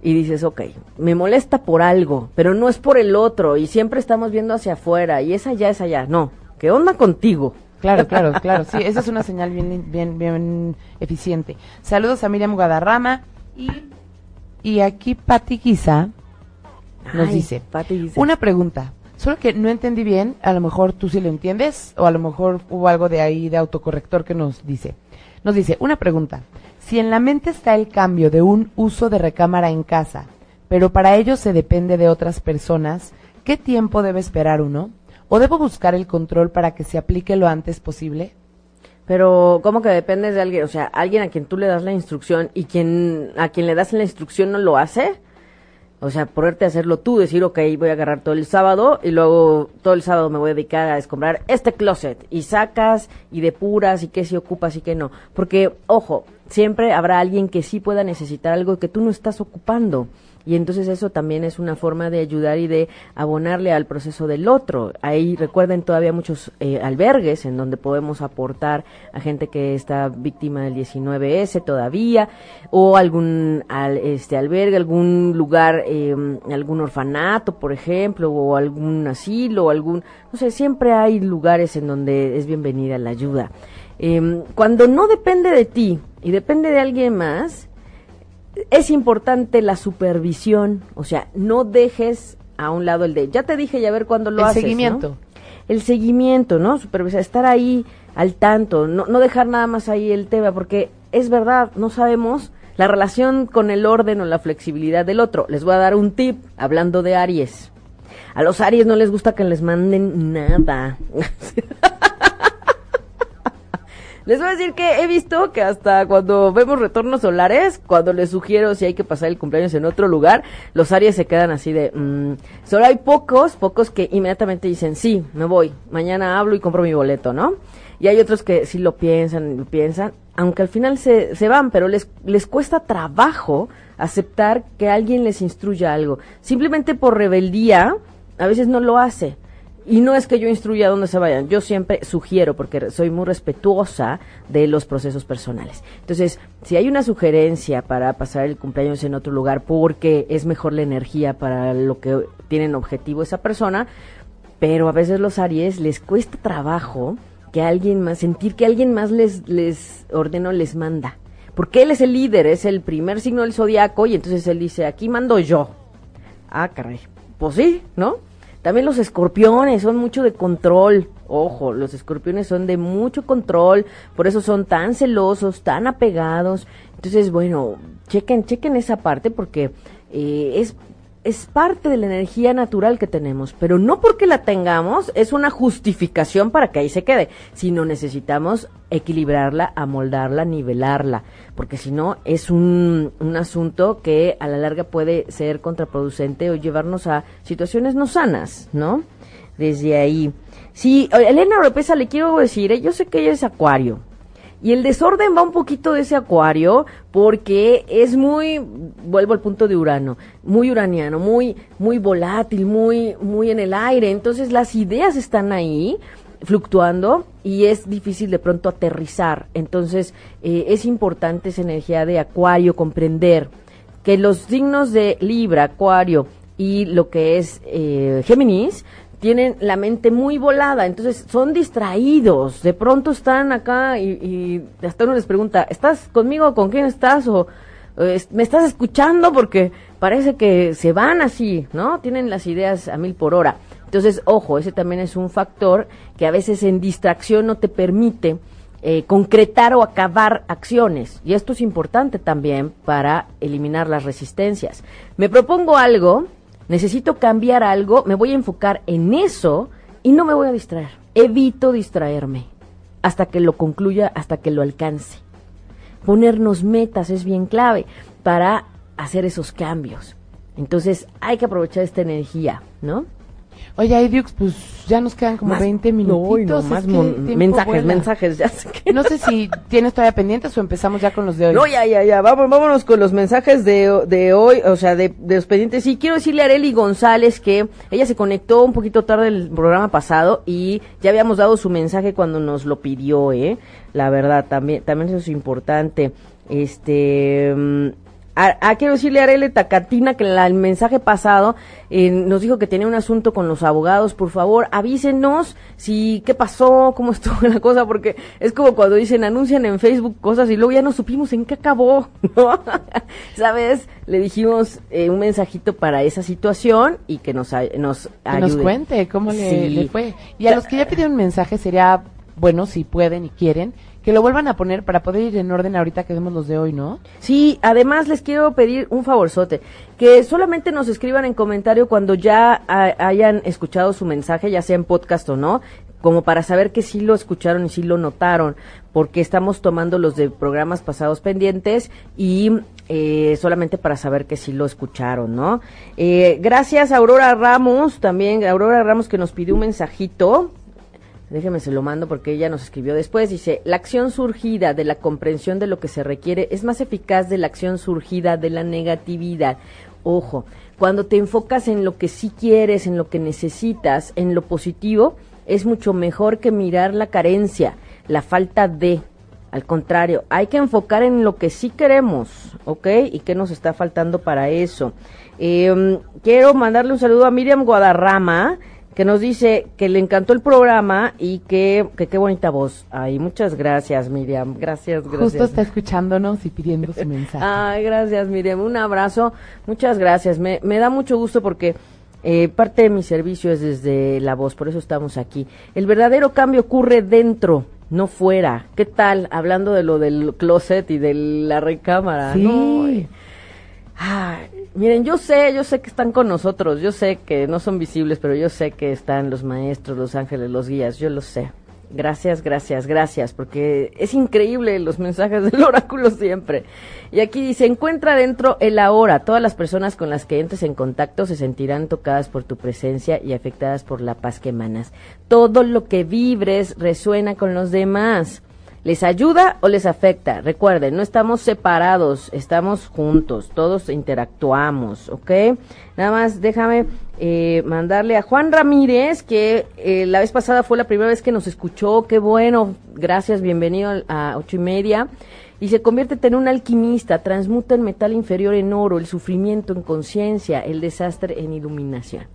Y dices, ok, me molesta por algo, pero no es por el otro y siempre estamos viendo hacia afuera y es allá, es allá. No, ¿qué onda contigo? Claro, claro, claro. Sí, esa es una señal bien, bien, bien eficiente. Saludos a Miriam Guadarrama y, y aquí Pati Guisa nos Ay, dice, Pati dice. una pregunta, solo que no entendí bien, a lo mejor tú sí lo entiendes o a lo mejor hubo algo de ahí de autocorrector que nos dice. Nos dice, una pregunta, si en la mente está el cambio de un uso de recámara en casa, pero para ello se depende de otras personas, ¿qué tiempo debe esperar uno? ¿O debo buscar el control para que se aplique lo antes posible? Pero, ¿cómo que dependes de alguien? O sea, alguien a quien tú le das la instrucción y quien a quien le das la instrucción no lo hace. O sea, ponerte a hacerlo tú, decir, ok, voy a agarrar todo el sábado y luego todo el sábado me voy a dedicar a descombrar este closet y sacas y depuras y qué se ocupas y qué no. Porque, ojo, siempre habrá alguien que sí pueda necesitar algo que tú no estás ocupando. Y entonces eso también es una forma de ayudar y de abonarle al proceso del otro. Ahí recuerden todavía muchos eh, albergues en donde podemos aportar a gente que está víctima del 19S todavía, o algún al, este albergue, algún lugar, eh, algún orfanato, por ejemplo, o algún asilo, o algún, no sé, siempre hay lugares en donde es bienvenida la ayuda. Eh, cuando no depende de ti y depende de alguien más, es importante la supervisión, o sea, no dejes a un lado el de, ya te dije, ya ver cuándo lo el haces. ¿no? seguimiento. El seguimiento, ¿no? Supervisar, estar ahí al tanto, no, no dejar nada más ahí el tema, porque es verdad, no sabemos la relación con el orden o la flexibilidad del otro. Les voy a dar un tip hablando de Aries. A los Aries no les gusta que les manden nada. Les voy a decir que he visto que hasta cuando vemos retornos solares, cuando les sugiero si hay que pasar el cumpleaños en otro lugar, los Aries se quedan así de... mm, solo hay pocos, pocos que inmediatamente dicen, sí, me voy, mañana hablo y compro mi boleto, ¿no? Y hay otros que sí lo piensan, lo piensan, aunque al final se, se van, pero les, les cuesta trabajo aceptar que alguien les instruya algo. Simplemente por rebeldía, a veces no lo hace. Y no es que yo instruya a dónde se vayan, yo siempre sugiero, porque soy muy respetuosa de los procesos personales. Entonces, si hay una sugerencia para pasar el cumpleaños en otro lugar porque es mejor la energía para lo que tienen objetivo esa persona, pero a veces los Aries les cuesta trabajo que alguien más, sentir que alguien más les, les ordena o les manda. Porque él es el líder, es el primer signo del zodiaco y entonces él dice, aquí mando yo. Ah, caray. Pues sí, ¿no? También los escorpiones son mucho de control. Ojo, los escorpiones son de mucho control, por eso son tan celosos, tan apegados. Entonces, bueno, chequen, chequen esa parte porque eh, es es parte de la energía natural que tenemos, pero no porque la tengamos es una justificación para que ahí se quede, sino necesitamos equilibrarla, amoldarla, nivelarla, porque si no es un, un asunto que a la larga puede ser contraproducente o llevarnos a situaciones no sanas, ¿no? Desde ahí. Sí, Elena Oropesa le quiero decir, ¿eh? yo sé que ella es acuario. Y el desorden va un poquito de ese acuario porque es muy, vuelvo al punto de Urano, muy uraniano, muy, muy volátil, muy, muy en el aire. Entonces las ideas están ahí fluctuando y es difícil de pronto aterrizar. Entonces eh, es importante esa energía de acuario, comprender que los signos de Libra, Acuario y lo que es eh, Géminis tienen la mente muy volada, entonces son distraídos, de pronto están acá y, y hasta uno les pregunta, ¿estás conmigo? ¿Con quién estás? O ¿me estás escuchando? Porque parece que se van así, ¿no? Tienen las ideas a mil por hora. Entonces, ojo, ese también es un factor que a veces en distracción no te permite eh, concretar o acabar acciones. Y esto es importante también para eliminar las resistencias. Me propongo algo necesito cambiar algo, me voy a enfocar en eso y no me voy a distraer. Evito distraerme hasta que lo concluya, hasta que lo alcance. Ponernos metas es bien clave para hacer esos cambios. Entonces hay que aprovechar esta energía, ¿no? Oye, Idiux, pues ya nos quedan como 20 minutitos. No, más mensajes, mensajes, ya sé que No sé si tienes todavía pendientes o empezamos ya con los de hoy. No, ya, ya, ya, Vamos, vámonos con los mensajes de, de hoy, o sea, de, de los pendientes. Y quiero decirle a Areli González que ella se conectó un poquito tarde el programa pasado y ya habíamos dado su mensaje cuando nos lo pidió, ¿eh? La verdad, también, también eso es importante. Este... Ah, quiero decirle a Arele Tacatina que el mensaje pasado eh, nos dijo que tenía un asunto con los abogados. Por favor, avísenos si qué pasó, cómo estuvo la cosa, porque es como cuando dicen anuncian en Facebook cosas y luego ya no supimos en qué acabó, ¿no? ¿Sabes? Le dijimos eh, un mensajito para esa situación y que nos, nos Que nos cuente cómo le, le fue. Y a los que ya pidieron mensaje sería bueno, si pueden y quieren, que lo vuelvan a poner para poder ir en orden ahorita que vemos los de hoy, ¿no? Sí, además les quiero pedir un favorzote, que solamente nos escriban en comentario cuando ya hayan escuchado su mensaje, ya sea en podcast o no, como para saber que sí lo escucharon y sí lo notaron, porque estamos tomando los de programas pasados pendientes y eh, solamente para saber que sí lo escucharon, ¿no? Eh, gracias a Aurora Ramos, también Aurora Ramos que nos pidió un mensajito déjeme se lo mando porque ella nos escribió después, dice, la acción surgida de la comprensión de lo que se requiere es más eficaz de la acción surgida de la negatividad. Ojo, cuando te enfocas en lo que sí quieres, en lo que necesitas, en lo positivo, es mucho mejor que mirar la carencia, la falta de. Al contrario, hay que enfocar en lo que sí queremos, ¿ok? Y qué nos está faltando para eso. Eh, quiero mandarle un saludo a Miriam Guadarrama, que nos dice que le encantó el programa y que, qué bonita voz. Ay, muchas gracias, Miriam. Gracias, gracias. Justo está escuchándonos y pidiendo su mensaje. Ay, gracias, Miriam. Un abrazo. Muchas gracias. Me, me da mucho gusto porque eh, parte de mi servicio es desde la voz, por eso estamos aquí. El verdadero cambio ocurre dentro, no fuera. ¿Qué tal? Hablando de lo del closet y de la recámara. Sí. Ay, Miren, yo sé, yo sé que están con nosotros, yo sé que no son visibles, pero yo sé que están los maestros, los ángeles, los guías, yo lo sé. Gracias, gracias, gracias, porque es increíble los mensajes del oráculo siempre. Y aquí dice, encuentra dentro el ahora. Todas las personas con las que entres en contacto se sentirán tocadas por tu presencia y afectadas por la paz que emanas. Todo lo que vibres resuena con los demás. ¿Les ayuda o les afecta? Recuerden, no estamos separados, estamos juntos, todos interactuamos, ¿ok? Nada más déjame eh, mandarle a Juan Ramírez, que eh, la vez pasada fue la primera vez que nos escuchó, qué bueno, gracias, bienvenido a ocho y media. Y se convierte en un alquimista, transmuta el metal inferior en oro, el sufrimiento en conciencia, el desastre en iluminación.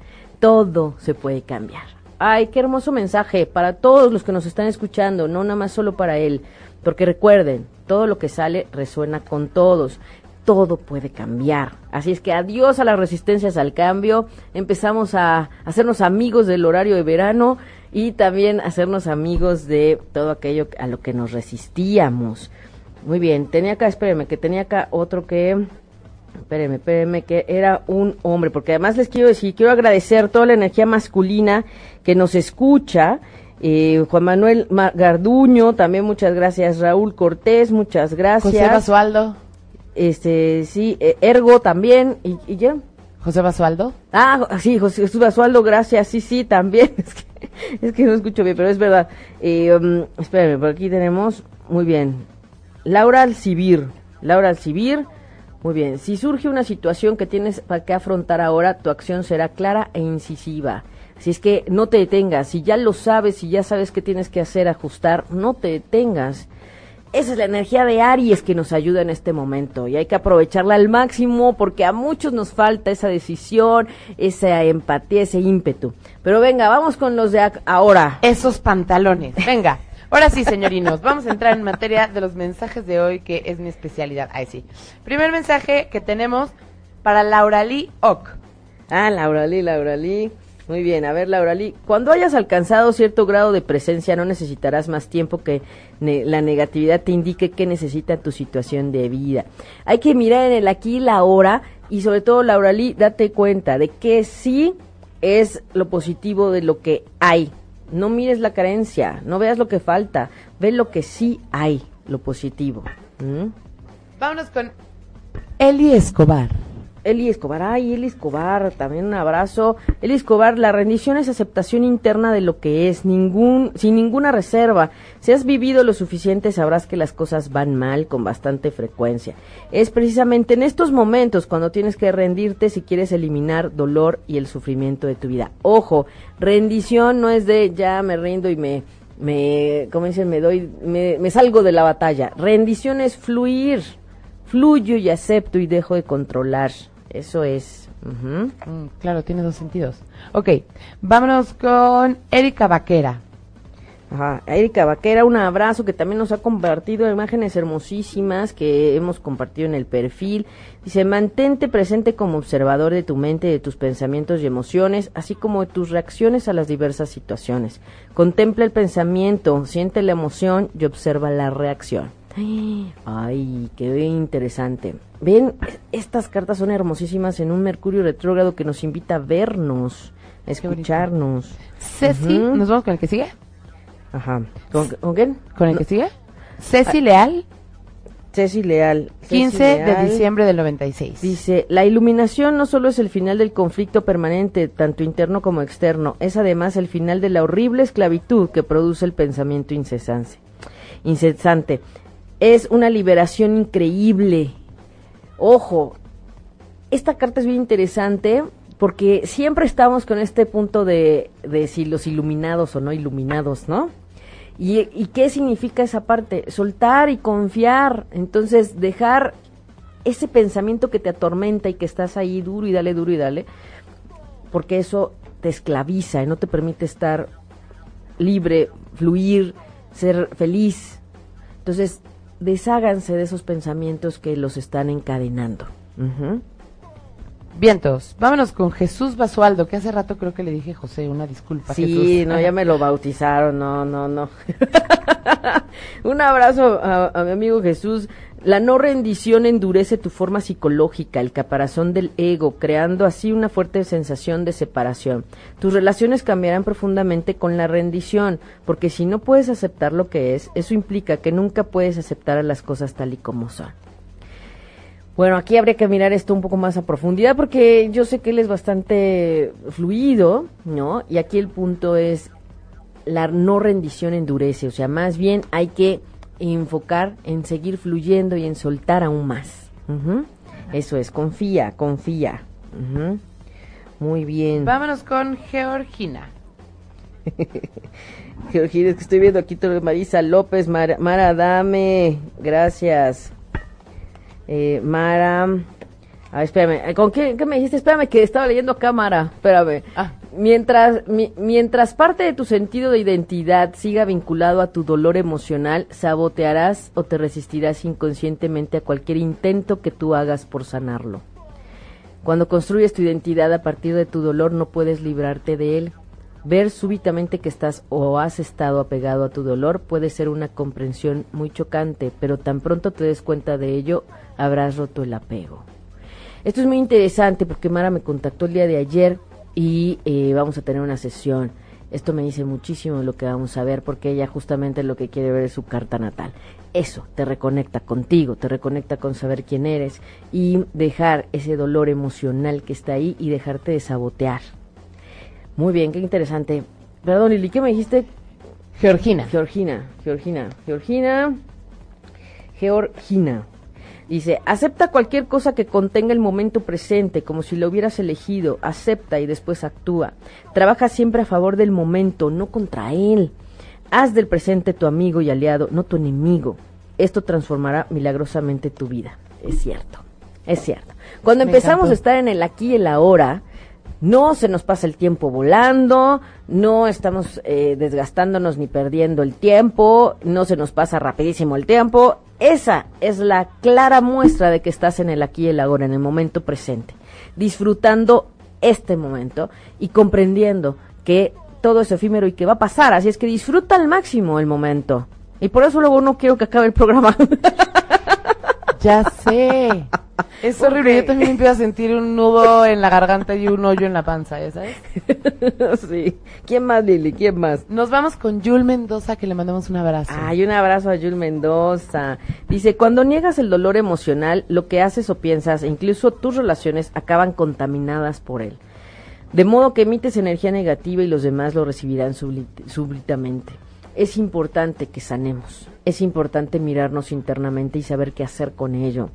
Todo se puede cambiar. Ay, qué hermoso mensaje para todos los que nos están escuchando, no nada más solo para él. Porque recuerden, todo lo que sale resuena con todos. Todo puede cambiar. Así es que adiós a las resistencias al cambio. Empezamos a hacernos amigos del horario de verano y también hacernos amigos de todo aquello a lo que nos resistíamos. Muy bien, tenía acá, espérenme, que tenía acá otro que espérenme, espérenme, que era un hombre, porque además les quiero decir, quiero agradecer toda la energía masculina que nos escucha. Eh, Juan Manuel Garduño, también muchas gracias. Raúl Cortés, muchas gracias. José Basualdo. Este, sí, eh, Ergo también, y, y ya. José Basualdo. Ah, sí, José Basualdo, gracias, sí, sí, también. es que no escucho bien, pero es verdad. Eh, um, espérame, por aquí tenemos, muy bien, Laura Alcibir. Laura Alcibir, muy bien. Si surge una situación que tienes para que afrontar ahora, tu acción será clara e incisiva. Si es que no te detengas, si ya lo sabes, si ya sabes qué tienes que hacer, ajustar, no te detengas. Esa es la energía de Aries que nos ayuda en este momento y hay que aprovecharla al máximo porque a muchos nos falta esa decisión, esa empatía, ese ímpetu. Pero venga, vamos con los de ahora. Esos pantalones. Venga. Ahora sí, señorinos, vamos a entrar en materia de los mensajes de hoy, que es mi especialidad. Ahí sí. Primer mensaje que tenemos para Laura Lee Ock. Ah, Laura Lee, Laura Lee. Muy bien, a ver, Laura Lee, cuando hayas alcanzado cierto grado de presencia, no necesitarás más tiempo que la negatividad te indique qué necesita tu situación de vida. Hay que mirar en el aquí y la ahora, y sobre todo, Laura Lee, date cuenta de que sí es lo positivo de lo que hay. No mires la carencia, no veas lo que falta, ve lo que sí hay, lo positivo. ¿Mm? Vámonos con Eli Escobar. Eli Escobar, ay, Eli Escobar, también un abrazo. Eli Escobar, la rendición es aceptación interna de lo que es, ningún, sin ninguna reserva. Si has vivido lo suficiente, sabrás que las cosas van mal con bastante frecuencia. Es precisamente en estos momentos cuando tienes que rendirte si quieres eliminar dolor y el sufrimiento de tu vida. Ojo, rendición no es de ya me rindo y me, dicen, me doy, me, me salgo de la batalla. Rendición es fluir fluyo y acepto y dejo de controlar. Eso es. Mm, claro, tiene dos sentidos. Ok, vámonos con Erika Vaquera. Ajá, Erika Vaquera, un abrazo que también nos ha compartido imágenes hermosísimas que hemos compartido en el perfil. Dice, mantente presente como observador de tu mente, de tus pensamientos y emociones, así como de tus reacciones a las diversas situaciones. Contempla el pensamiento, siente la emoción y observa la reacción. Ay, qué interesante. Ven, estas cartas son hermosísimas en un Mercurio retrógrado que nos invita a vernos, a escucharnos. Ceci, ¿nos vamos con el que sigue? Ajá. ¿Con, quién? ¿Con el que sigue? Ceci Leal. Ceci Leal. 15 de diciembre del 96. Dice, la iluminación no solo es el final del conflicto permanente, tanto interno como externo, es además el final de la horrible esclavitud que produce el pensamiento incesante. Incesante es una liberación increíble. Ojo, esta carta es bien interesante porque siempre estamos con este punto de, de si los iluminados o no iluminados, ¿no? ¿Y, ¿Y qué significa esa parte? Soltar y confiar. Entonces, dejar ese pensamiento que te atormenta y que estás ahí duro y dale, duro y dale, porque eso te esclaviza y no te permite estar libre, fluir, ser feliz. Entonces, desháganse de esos pensamientos que los están encadenando. Vientos, vámonos con Jesús Basualdo, que hace rato creo que le dije José, una disculpa. Sí, no, ya me lo bautizaron, no, no, no. Un abrazo a, mi amigo Jesús. La no rendición endurece tu forma psicológica, el caparazón del ego, creando así una fuerte sensación de separación. Tus relaciones cambiarán profundamente con la rendición, porque si no puedes aceptar lo que es, eso implica que nunca puedes aceptar a las cosas tal y como son. Bueno, aquí habría que mirar esto un poco más a profundidad porque yo sé que él es bastante fluido, ¿no? Y aquí el punto es la no rendición endurece, o sea, más bien hay que enfocar en seguir fluyendo y en soltar aún más. Eso es, confía, confía. Muy bien. Vámonos con Georgina. Georgina, es que estoy viendo aquí todo Marisa López, Mara Dame, gracias. Eh, Mara. A espérame. Eh, ¿Con qué, me dijiste? Espérame, que estaba leyendo cámara. Espérame. Ah. Mientras, mientras parte de tu sentido de identidad siga vinculado a tu dolor emocional, sabotearás o te resistirás inconscientemente a cualquier intento que tú hagas por sanarlo. Cuando construyes tu identidad a partir de tu dolor, no puedes librarte de él. Ver súbitamente que estás o has estado apegado a tu dolor puede ser una comprensión muy chocante, pero tan pronto te des cuenta de ello, habrás roto el apego. Esto es muy interesante porque Mara me contactó el día de ayer y eh, vamos a tener una sesión. Esto me dice muchísimo lo que vamos a ver porque ella justamente lo que quiere ver es su carta natal. Eso te reconecta contigo, te reconecta con saber quién eres y dejar ese dolor emocional que está ahí y dejarte de sabotear. Muy bien, qué interesante. Perdón, Lili, ¿qué me dijiste? Georgina. Georgina, Georgina, Georgina, Georgina. Dice, acepta cualquier cosa que contenga el momento presente, como si lo hubieras elegido, acepta y después actúa. Trabaja siempre a favor del momento, no contra él. Haz del presente tu amigo y aliado, no tu enemigo. Esto transformará milagrosamente tu vida. Es cierto, es cierto. Cuando Me empezamos encantó. a estar en el aquí y el ahora, no se nos pasa el tiempo volando, no estamos eh, desgastándonos ni perdiendo el tiempo, no se nos pasa rapidísimo el tiempo. Esa es la clara muestra de que estás en el aquí y el ahora, en el momento presente, disfrutando este momento y comprendiendo que todo es efímero y que va a pasar. Así es que disfruta al máximo el momento. Y por eso luego no quiero que acabe el programa. Ya sé. Es ¿Por horrible. Yo también empiezo a sentir un nudo en la garganta y un hoyo en la panza, ¿ya sabes? sí. ¿Quién más, Lili? ¿Quién más? Nos vamos con Yul Mendoza, que le mandamos un abrazo. Ay, un abrazo a Jules Mendoza. Dice, cuando niegas el dolor emocional, lo que haces o piensas, incluso tus relaciones, acaban contaminadas por él. De modo que emites energía negativa y los demás lo recibirán súbitamente. Es importante que sanemos. Es importante mirarnos internamente y saber qué hacer con ello.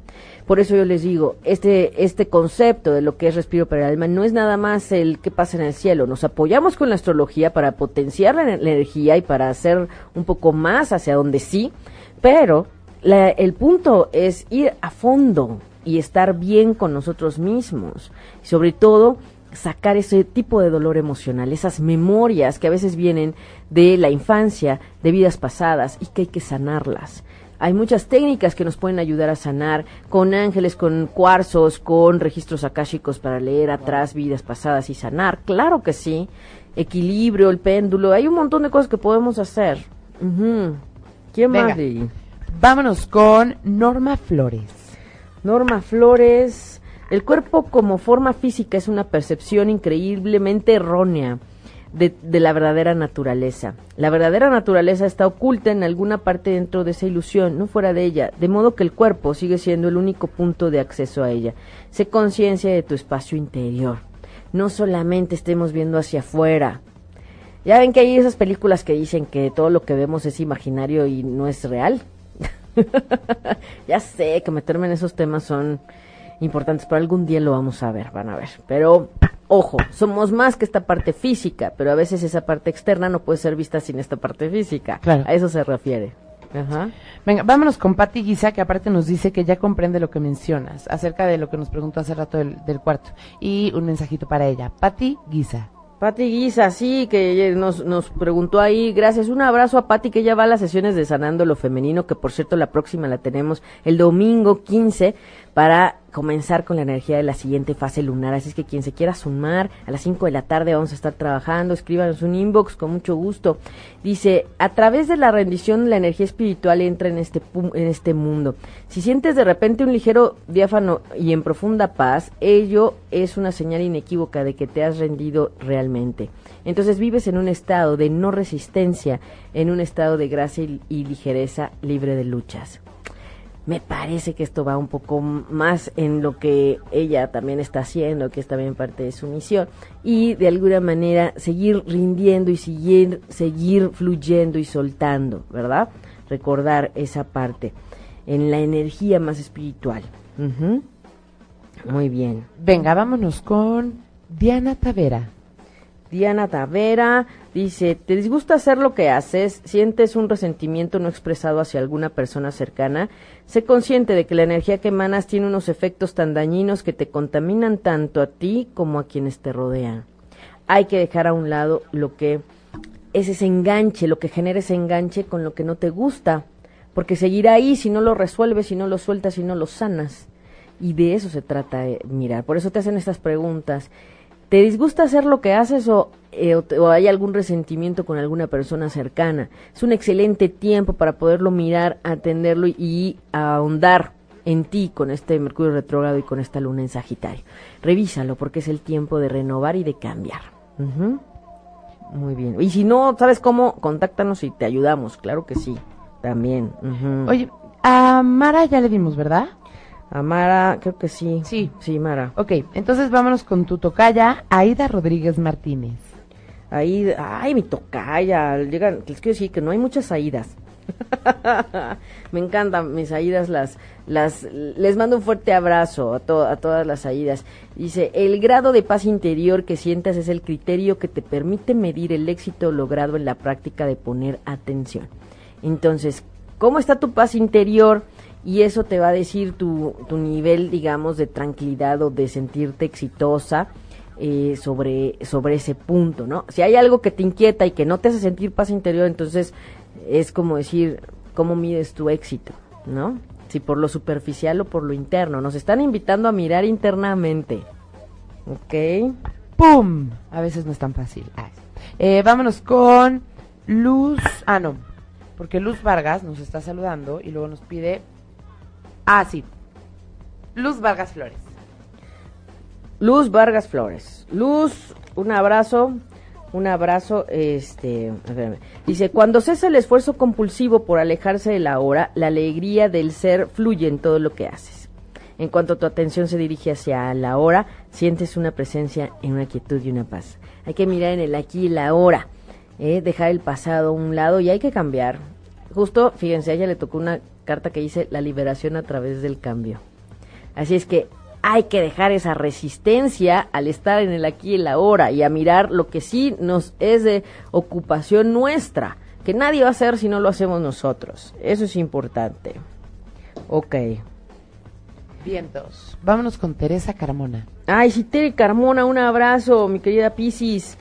Por eso yo les digo, este, este concepto de lo que es respiro para el alma no es nada más el que pasa en el cielo. Nos apoyamos con la astrología para potenciar la, la energía y para hacer un poco más hacia donde sí, pero la- el punto es ir a fondo y estar bien con nosotros mismos. Y sobre todo, sacar ese tipo de dolor emocional, esas memorias que a veces vienen de la infancia, de vidas pasadas y que hay que sanarlas. Hay muchas técnicas que nos pueden ayudar a sanar con ángeles, con cuarzos, con registros akáshicos para leer atrás vidas pasadas y sanar. Claro que sí. Equilibrio, el péndulo. Hay un montón de cosas que podemos hacer. ¿Quién Venga. más, Lili? Vámonos con Norma Flores. Norma Flores. El cuerpo como forma física es una percepción increíblemente errónea de, de la verdadera naturaleza. La verdadera naturaleza está oculta en alguna parte dentro de esa ilusión, no fuera de ella, de modo que el cuerpo sigue siendo el único punto de acceso a ella. Sé conciencia de tu espacio interior. No solamente estemos viendo hacia afuera. Ya ven que hay esas películas que dicen que todo lo que vemos es imaginario y no es real. ya sé que meterme en esos temas son importantes, pero algún día lo vamos a ver, van a ver. Pero, ojo, somos más que esta parte física, pero a veces esa parte externa no puede ser vista sin esta parte física. Claro. A eso se refiere. Ajá. Venga, vámonos con Patti Guisa, que aparte nos dice que ya comprende lo que mencionas acerca de lo que nos preguntó hace rato del, del cuarto. Y un mensajito para ella. Patti Guisa. Pati Guisa, sí, que nos, nos preguntó ahí. Gracias. Un abrazo a Pati, que ya va a las sesiones de Sanando lo Femenino, que por cierto la próxima la tenemos el domingo 15 para comenzar con la energía de la siguiente fase lunar. Así es que quien se quiera sumar, a las 5 de la tarde vamos a estar trabajando. Escríbanos un inbox con mucho gusto. Dice, a través de la rendición, la energía espiritual entra en este, en este mundo. Si sientes de repente un ligero diáfano y en profunda paz, ello es una señal inequívoca de que te has rendido realmente. Entonces vives en un estado de no resistencia, en un estado de gracia y ligereza libre de luchas. Me parece que esto va un poco más en lo que ella también está haciendo, que es también parte de su misión, y de alguna manera seguir rindiendo y seguir, seguir fluyendo y soltando, ¿verdad? Recordar esa parte en la energía más espiritual. Muy bien. Venga, vámonos con Diana Tavera. Diana Tavera dice, ¿te disgusta hacer lo que haces? ¿Sientes un resentimiento no expresado hacia alguna persona cercana? Sé consciente de que la energía que emanas tiene unos efectos tan dañinos que te contaminan tanto a ti como a quienes te rodean. Hay que dejar a un lado lo que es ese enganche, lo que genera ese enganche con lo que no te gusta, porque seguirá ahí si no lo resuelves, si no lo sueltas, si no lo sanas. Y de eso se trata, eh, mirar. Por eso te hacen estas preguntas. ¿Te disgusta hacer lo que haces o, eh, o hay algún resentimiento con alguna persona cercana? Es un excelente tiempo para poderlo mirar, atenderlo y, ahondar en ti con este Mercurio retrógrado y con esta luna en Sagitario. Revísalo porque es el tiempo de renovar y de cambiar. Muy bien. Y si no sabes cómo, contáctanos y te ayudamos. Claro que sí. También. Oye, a Mara ya le dimos, ¿verdad? A Mara, creo que sí. Sí. Sí, Mara. Ok, entonces vámonos con tu tocaya, Aida Rodríguez Martínez. Ahí, ay, mi tocaya, llegan, les quiero decir que no hay muchas Aidas. Me encantan mis Aidas, las, las, les mando un fuerte abrazo a, a todas las Aidas. Dice, el grado de paz interior que sientas es el criterio que te permite medir el éxito logrado en la práctica de poner atención. Entonces, ¿cómo está tu paz interior? Y eso te va a decir tu, tu nivel, digamos, de tranquilidad o de sentirte exitosa eh, sobre, sobre ese punto, ¿no? Si hay algo que te inquieta y que no te hace sentir paz interior, entonces es como decir, ¿cómo mides tu éxito, ¿no? Si por lo superficial o por lo interno. Nos están invitando a mirar internamente. ¿Ok? ¡Pum! A veces no es tan fácil. Eh, vámonos con Luz. Ah, no. Porque Luz Vargas nos está saludando y luego nos pide. Ah, sí. Luz Vargas Flores. Luz Vargas Flores. Luz, un abrazo, un abrazo, este, dice, cuando cesa el esfuerzo compulsivo por alejarse de la hora, la alegría del ser fluye en todo lo que haces. En cuanto tu atención se dirige hacia la hora, sientes una presencia en una quietud y una paz. Hay que mirar en el aquí y la hora, ¿eh? dejar el pasado a un lado y hay que cambiar. Justo, fíjense, a ella le tocó una carta que dice la liberación a través del cambio. Así es que hay que dejar esa resistencia al estar en el aquí y el ahora y a mirar lo que sí nos es de ocupación nuestra, que nadie va a hacer si no lo hacemos nosotros. Eso es importante. Ok. Vientos. Vámonos con Teresa Carmona. Ay, sí, Tere Carmona, un abrazo, mi querida Piscis.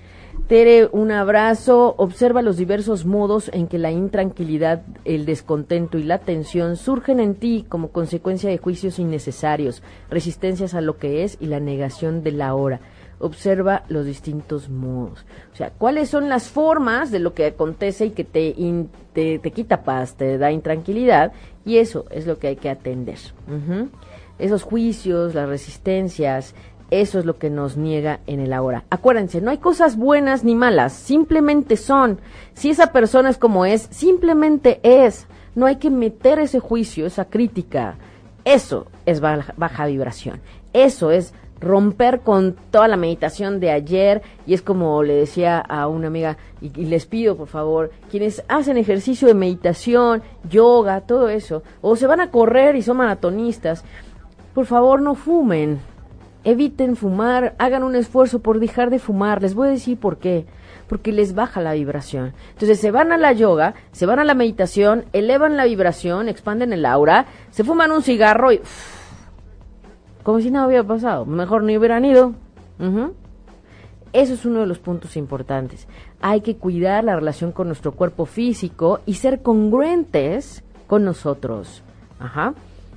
Tere, un abrazo. Observa los diversos modos en que la intranquilidad, el descontento y la tensión surgen en ti como consecuencia de juicios innecesarios, resistencias a lo que es y la negación de la hora. Observa los distintos modos. O sea, cuáles son las formas de lo que acontece y que te, te, quita paz, te da intranquilidad, y eso es lo que hay que atender. Esos juicios, las resistencias, eso es lo que nos niega en el ahora. Acuérdense, no hay cosas buenas ni malas, simplemente son. Si esa persona es como es, simplemente es. No hay que meter ese juicio, esa crítica. Eso es baja, vibración. Eso es romper con toda la meditación de ayer y es como le decía a una amiga y, les pido por favor quienes hacen ejercicio de meditación yoga todo eso o se van a correr y son maratonistas por favor no fumen eviten fumar, hagan un esfuerzo por dejar de fumar. Les voy a decir por qué. Porque les baja la vibración. Entonces se van a la yoga, se van a la meditación, elevan la vibración, expanden el aura, se fuman un cigarro y... como si nada hubiera pasado. Mejor ni hubieran ido. Eso es uno de los puntos importantes. Hay que cuidar la relación con nuestro cuerpo físico y ser congruentes con nosotros. Ajá.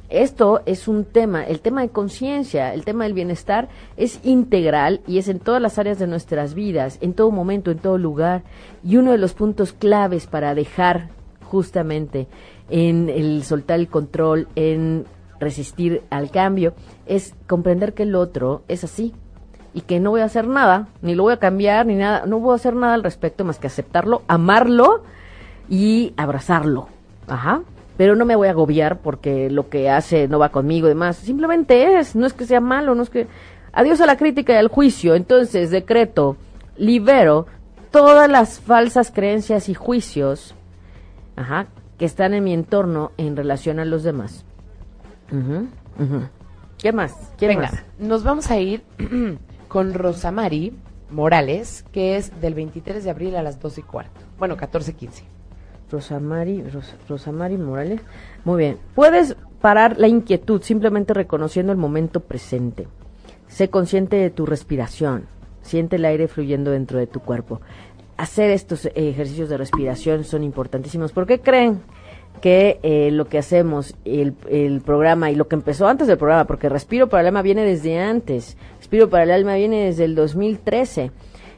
Esto es un tema, el tema de conciencia, el tema del bienestar es integral y es en todas las áreas de nuestras vidas, en todo momento, en todo lugar. Y uno de los puntos claves para dejar justamente en el soltar el control, en resistir al cambio, es comprender que el otro es así y que no voy a hacer nada, ni lo voy a cambiar, ni nada, no voy a hacer nada al respecto más que aceptarlo, amarlo y abrazarlo. Ajá pero no me voy a agobiar porque lo que hace no va conmigo y demás. Simplemente es, no es que sea malo, no es que... Adiós a la crítica y al juicio. Entonces, decreto, libero todas las falsas creencias y juicios ajá, que están en mi entorno en relación a los demás. ¿Qué más? ¿Quién Venga, nos vamos a ir con Rosamari Morales, que es del 23 de abril a las 12 y cuarto. Bueno, 14.15. Rosamari, Rosamari Morales. Muy bien. Puedes parar la inquietud simplemente reconociendo el momento presente. Sé consciente de tu respiración. Siente el aire fluyendo dentro de tu cuerpo. Hacer estos ejercicios de respiración son importantísimos. ¿Por qué creen que eh, lo que hacemos, el, el, programa y lo que empezó antes del programa, porque Respiro para el Alma viene desde antes, Respiro para el Alma viene desde el 2013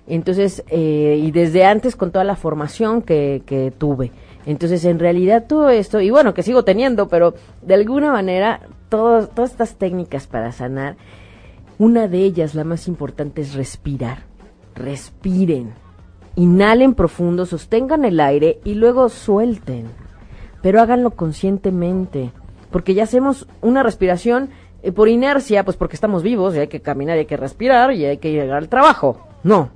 entonces, eh, y desde antes con toda la formación que, que tuve. Entonces, en realidad todo esto, y bueno, que sigo teniendo, pero de alguna manera, todas estas técnicas para sanar, una de ellas, la más importante, es respirar. Respiren. Inhalen profundo, sostengan el aire y luego suelten. Pero háganlo conscientemente, porque ya hacemos una respiración eh, por inercia, pues porque estamos vivos y hay que caminar y hay que respirar y hay que llegar al trabajo. No,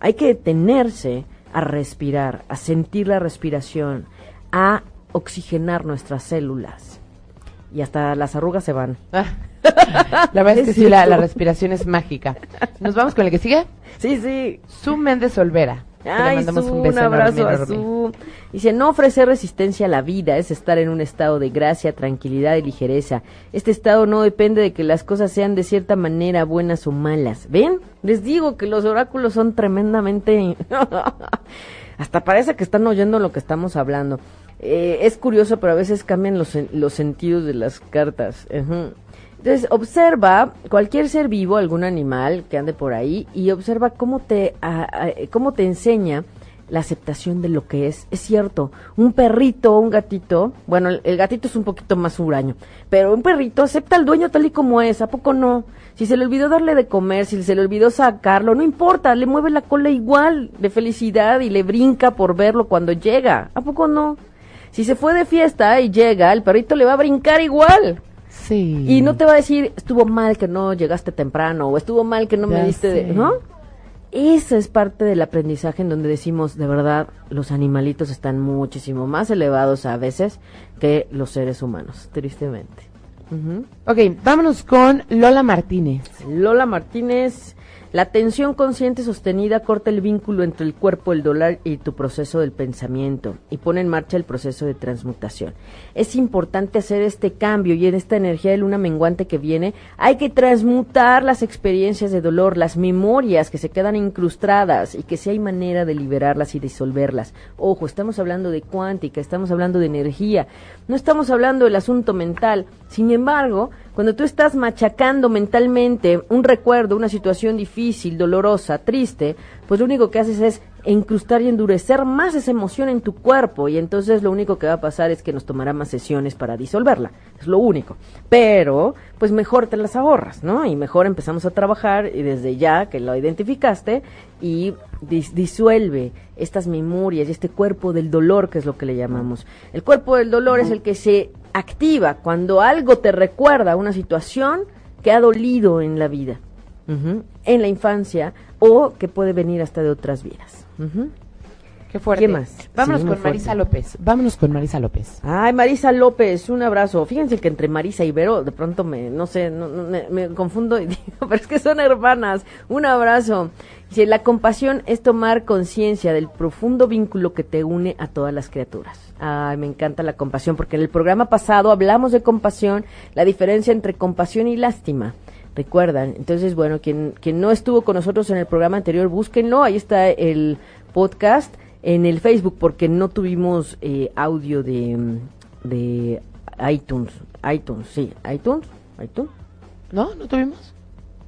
Hay que detenerse a respirar, a sentir la respiración, a oxigenar nuestras células. Y hasta las arrugas se van. Ah. La verdad es que sí, la respiración es mágica. ¿Nos vamos con el que sigue? Sí, sí. Su Méndez Olvera. Le Ay, mandamos Su, un un, beso abrazo enorme, a. Su. Dice, no ofrecer resistencia a la vida es estar en un estado de gracia, tranquilidad y ligereza. Este estado no depende de que las cosas sean de cierta manera buenas o malas. ¿Ven? Les digo que los oráculos son tremendamente... Hasta parece que están oyendo lo que estamos hablando. Eh, es curioso, pero a veces cambian los, los sentidos de las cartas. Entonces, observa cualquier ser vivo, algún animal que ande por ahí, y observa cómo te, cómo te enseña la aceptación de lo que es. Es cierto, un perrito un gatito, bueno, el, el gatito es un poquito más huraño, pero un perrito acepta al dueño tal y como es, ¿a poco no? Si se le olvidó darle de comer, si se le olvidó sacarlo, no importa, le mueve la cola igual de felicidad y le brinca por verlo cuando llega, ¿a poco no? Si se fue de fiesta y llega, el perrito le va a brincar igual. Sí. Y no te va a decir, estuvo mal que no llegaste temprano o estuvo mal que no me diste de... ¿No? Esa es parte del aprendizaje en donde decimos, de verdad, los animalitos están muchísimo más elevados a veces que los seres humanos, tristemente. Ujú. Ok, vámonos con Lola Martínez. Lola Martínez, la atención consciente sostenida corta el vínculo entre el cuerpo, el dólar y tu proceso del pensamiento y pone en marcha el proceso de transmutación. Es importante hacer este cambio y en esta energía de luna menguante que viene hay que transmutar las experiencias de dolor, las memorias que se quedan incrustadas y que si hay manera de liberarlas y disolverlas. Ojo, estamos hablando de cuántica, estamos hablando de energía, no estamos hablando del asunto mental. Sin embargo, cuando tú estás machacando mentalmente un recuerdo, una situación difícil, dolorosa, triste, pues lo único que haces es incrustar y endurecer más esa emoción en tu cuerpo y entonces lo único que va a pasar es que nos tomará más sesiones para disolverla, es lo único. Pero, pues mejor te las ahorras, ¿no? Y mejor empezamos a trabajar y desde ya que lo identificaste y dis- disuelve estas memorias y este cuerpo del dolor, que es lo que le llamamos. El cuerpo del dolor es el que se activa cuando algo te recuerda una situación que ha dolido en la vida, en la infancia o que puede venir hasta de otras vidas. Qué fuerte. ¿Qué más? Vámonos Sí, con Marisa. López. Vámonos con Marisa López. Ay, Marisa López, un abrazo. Fíjense que entre Marisa y Vero, de pronto me, no sé, no- no- me, me confundo y digo, pero es que son hermanas. Un abrazo. Dice, la compasión es tomar conciencia del profundo vínculo que te une a todas las criaturas. Ay, me encanta la compasión, porque en el programa pasado hablamos de compasión, la diferencia entre compasión y lástima. Recuerdan, entonces, bueno, quien, quien no estuvo con nosotros en el programa anterior, búsquenlo, ahí está el podcast en el Facebook, porque no tuvimos eh, audio de, de iTunes, iTunes, sí, iTunes, iTunes. ¿No? ¿No tuvimos?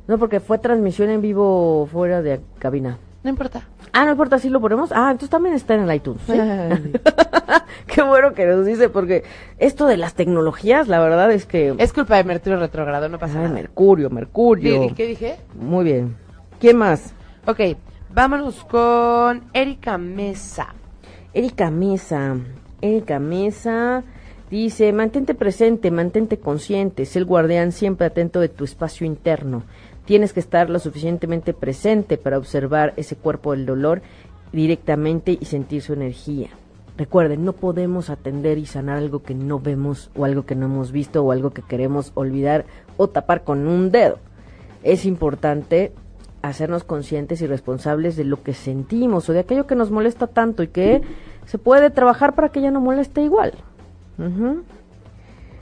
No, porque fue transmisión en vivo fuera de cabina. No importa. Ah, no importa si lo ponemos. Ah, entonces también está en el iTunes. ¿sí? Qué bueno que nos dice, porque esto de las tecnologías, la verdad es que... Es culpa de Mercurio retrogrado, no pasa Ay, nada. Mercurio, Mercurio. ¿Qué, qué dije? Muy bien. ¿Quién más? Ok, vámonos con Erika Mesa. Erika Mesa. Erika Mesa dice, mantente presente, mantente consciente, sé el guardián siempre atento de tu espacio interno. Tienes que estar lo suficientemente presente para observar ese cuerpo del dolor directamente y sentir su energía. Recuerden, no podemos atender y sanar algo que no vemos o algo que no hemos visto o algo que queremos olvidar o tapar con un dedo. Es importante hacernos conscientes y responsables de lo que sentimos o de aquello que nos molesta tanto y que se puede trabajar para que ya no moleste igual.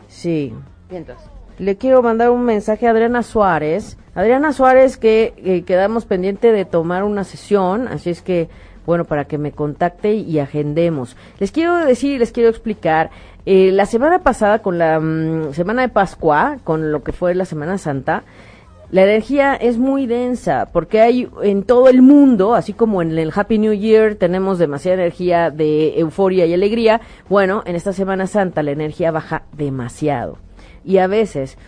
Sí. Mientras. Le quiero mandar un mensaje a Adriana Suárez. Adriana Suárez que, que quedamos pendiente de tomar una sesión, así es que, bueno, para que me contacte y agendemos. Les quiero decir y les quiero explicar, eh, la semana pasada con la mm, semana de Pascua, con lo que fue la Semana Santa, la energía es muy densa porque hay en todo el mundo, así como en el Happy New Year tenemos demasiada energía de euforia y alegría, bueno, en esta Semana Santa la energía baja demasiado. Y a veces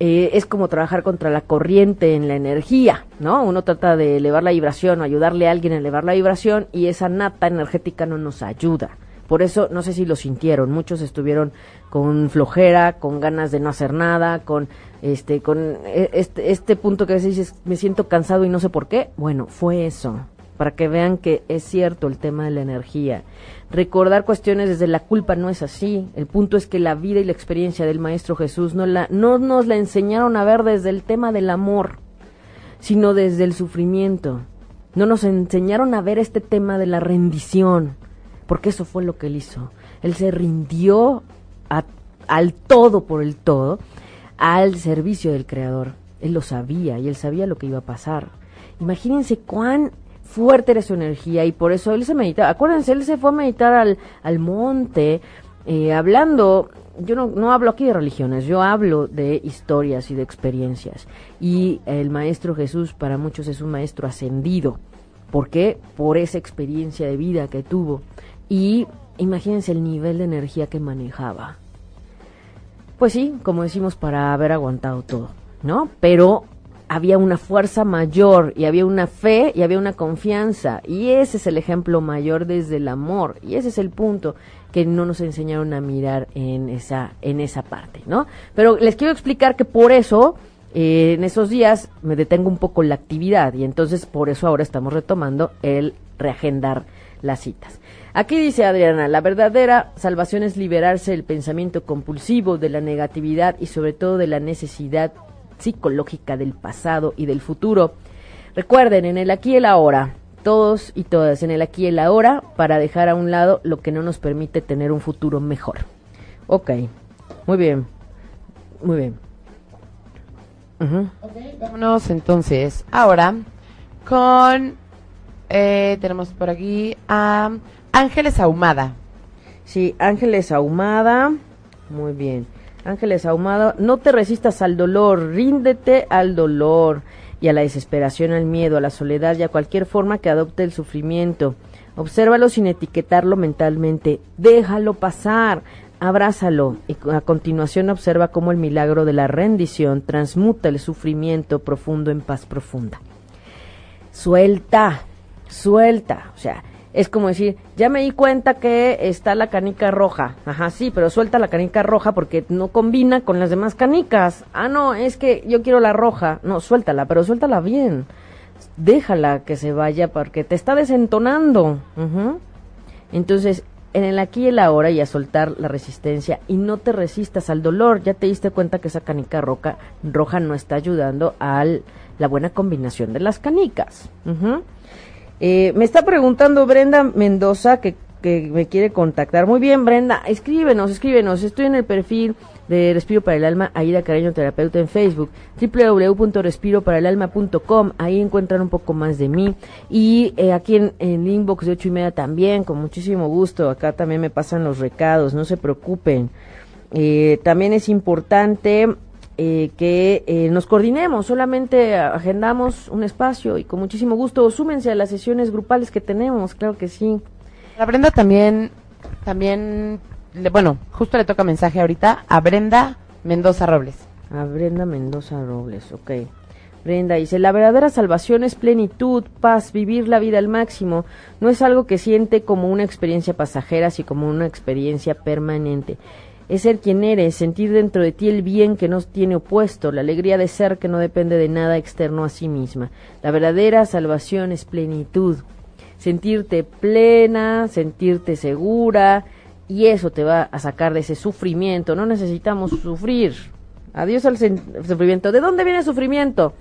eh, es como trabajar contra la corriente en la energía, ¿no? Uno trata de elevar la vibración o ayudarle a alguien a elevar la vibración y esa nata energética no nos ayuda. Por eso, no sé si lo sintieron, muchos estuvieron con flojera, con ganas de no hacer nada, con este, con eh, este, este punto que a dices, me siento cansado y no sé por qué. Bueno, fue eso. para que vean que es cierto el tema de la energía. Recordar cuestiones desde la culpa no es así. El punto es que la vida y la experiencia del Maestro Jesús no, la, no nos la enseñaron a ver desde el tema del amor, sino desde el sufrimiento. No nos enseñaron a ver este tema de la rendición, porque eso fue lo que él hizo. Él se rindió al todo por el todo, al servicio del Creador. Él lo sabía y él sabía lo que iba a pasar. Imagínense cuán fuerte era su energía y por eso él se meditaba. Acuérdense, él se fue a meditar al, al monte, eh, hablando, yo no, no hablo aquí de religiones, yo hablo de historias y de experiencias. Y el Maestro Jesús para muchos es un maestro ascendido. ¿Por qué? Por esa experiencia de vida que tuvo. Y imagínense el nivel de energía que manejaba. Pues sí, como decimos, para haber aguantado todo, ¿no? Pero había una fuerza mayor y había una fe y había una confianza y ese es el ejemplo mayor desde el amor y ese es el punto que no nos enseñaron a mirar en esa en esa parte, ¿no? Pero les quiero explicar que por eso eh, en esos días me detengo un poco la actividad y entonces por eso ahora estamos retomando el reagendar las citas. Aquí dice Adriana, la verdadera salvación es liberarse del pensamiento compulsivo, de la negatividad y sobre todo de la necesidad psicológica del pasado y del futuro. Recuerden, en el aquí y el ahora, todos y todas en el aquí y el ahora, para dejar a un lado lo que no nos permite tener un futuro mejor. Ok, muy bien, muy bien. vámonos entonces ahora con... Eh, tenemos por aquí a Ángeles Ahumada. Sí, Ángeles Ahumada. Muy bien. Ángeles Ahumado, no te resistas al dolor, ríndete al dolor y a la desesperación, al miedo, a la soledad y a cualquier forma que adopte el sufrimiento. Obsérvalo sin etiquetarlo mentalmente, déjalo pasar, abrázalo y a continuación observa cómo el milagro de la rendición transmuta el sufrimiento profundo en paz profunda. Suelta, suelta, o sea, es como decir, ya me di cuenta que está la canica roja. Ajá, sí, pero suelta la canica roja porque no combina con las demás canicas. Ah, no, es que yo quiero la roja. No, suéltala, pero suéltala bien. Déjala que se vaya porque te está desentonando. Entonces, en el aquí y el ahora y a soltar la resistencia y no te resistas al dolor. Ya te diste cuenta que esa canica roja, roja no está ayudando a la buena combinación de las canicas. Eh, me está preguntando Brenda Mendoza que, que, me quiere contactar. Muy bien, Brenda, escríbenos, escríbenos. Estoy en el perfil de Respiro para el Alma, Aida Cariño Terapeuta en Facebook, www.respiroparaelalma.com. Ahí encuentran un poco más de mí. Y eh, aquí en, en inbox de ocho y media también, con muchísimo gusto. Acá también me pasan los recados, no se preocupen. Eh, también es importante eh, que eh, nos coordinemos, solamente agendamos un espacio y con muchísimo gusto súmense a las sesiones grupales que tenemos, claro que sí. A Brenda también, también, bueno, justo le toca mensaje ahorita a Brenda Mendoza Robles. A Brenda Mendoza Robles, ok. Brenda dice, la verdadera salvación es plenitud, paz, vivir la vida al máximo. No es algo que siente como una experiencia pasajera, sino como una experiencia permanente es ser quien eres, sentir dentro de ti el bien que no tiene opuesto, la alegría de ser que no depende de nada externo a sí misma. La verdadera salvación es plenitud, sentirte plena, sentirte segura, y eso te va a sacar de ese sufrimiento. No necesitamos sufrir. Adiós al sufrimiento. ¿De dónde viene el sufrimiento?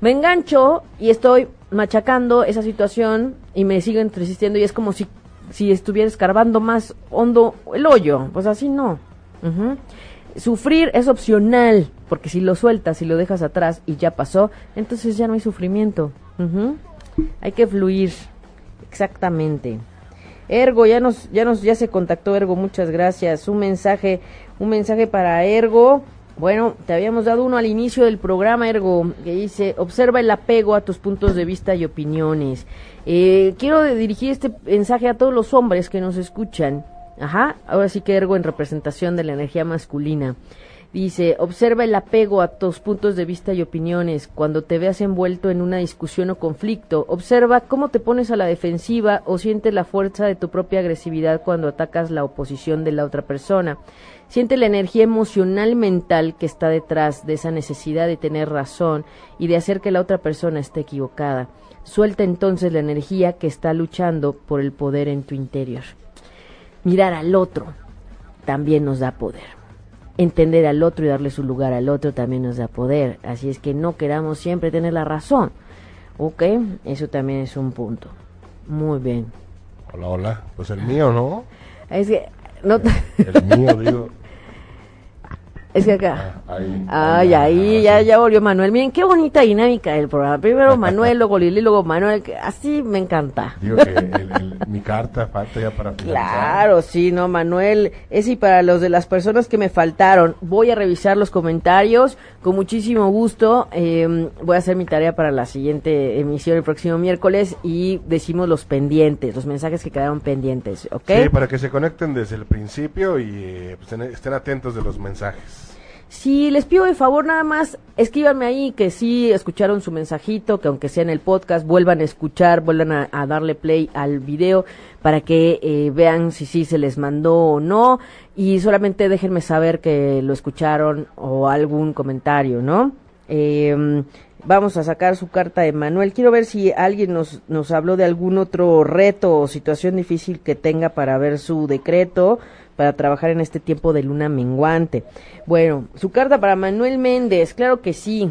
Me engancho y estoy machacando esa situación y me sigo resistiendo y es como si si estuviera escarbando más hondo el hoyo. Pues así no. Sufrir es opcional, porque si lo sueltas y lo dejas atrás y ya pasó, entonces ya no hay sufrimiento. Hay que fluir. Exactamente. Ergo, ya nos, ya nos, ya se contactó Ergo, muchas gracias. Un mensaje, un mensaje para Ergo. Bueno, te habíamos dado uno al inicio del programa, Ergo, que dice, observa el apego a tus puntos de vista y opiniones. Eh, quiero dirigir este mensaje a todos los hombres que nos escuchan. Ajá, ahora sí que Ergo en representación de la energía masculina. Dice, observa el apego a tus puntos de vista y opiniones. Cuando te veas envuelto en una discusión o conflicto, observa cómo te pones a la defensiva o sientes la fuerza de tu propia agresividad cuando atacas la oposición de la otra persona. Siente la energía emocional mental que está detrás de esa necesidad de tener razón y de hacer que la otra persona esté equivocada. Suelta entonces la energía que está luchando por el poder en tu interior. Mirar al otro también nos da poder entender al otro y darle su lugar al otro también nos da poder. Así es que no queramos siempre tener la razón. ¿Ok? Eso también es un punto. Muy bien. Hola, hola. Pues el mío, ¿no? Es que... No mío, digo. Es que acá. Ah, ahí, Ay, ahí, ya, ya volvió Manuel. Miren, qué bonita dinámica del programa. Primero Manuel, luego Lili, luego Manuel. Así me encanta. Digo que el- el- mi carta falta ya para finalizar. Claro, sí, no, Manuel. Es y para los de las personas que me faltaron, voy a revisar los comentarios con muchísimo gusto. eh, voy a hacer mi tarea para la siguiente emisión el próximo miércoles y decimos los pendientes, los mensajes que quedaron pendientes, ¿ok? Sí, para que se conecten desde el principio y eh, pues, estén atentos de los mensajes. Sí, les pido de favor nada más, escríbanme ahí que sí escucharon su mensajito, que aunque sea en el podcast, vuelvan a escuchar, vuelvan a, a darle play al video para que eh, vean si sí se les mandó o no y solamente déjenme saber que lo escucharon o algún comentario, ¿no? Eh, vamos a sacar su carta de Manuel. Quiero ver si alguien nos, nos habló de algún otro reto o situación difícil que tenga para ver su decreto para trabajar en este tiempo de luna menguante. Bueno, su carta para Manuel Méndez, claro que sí.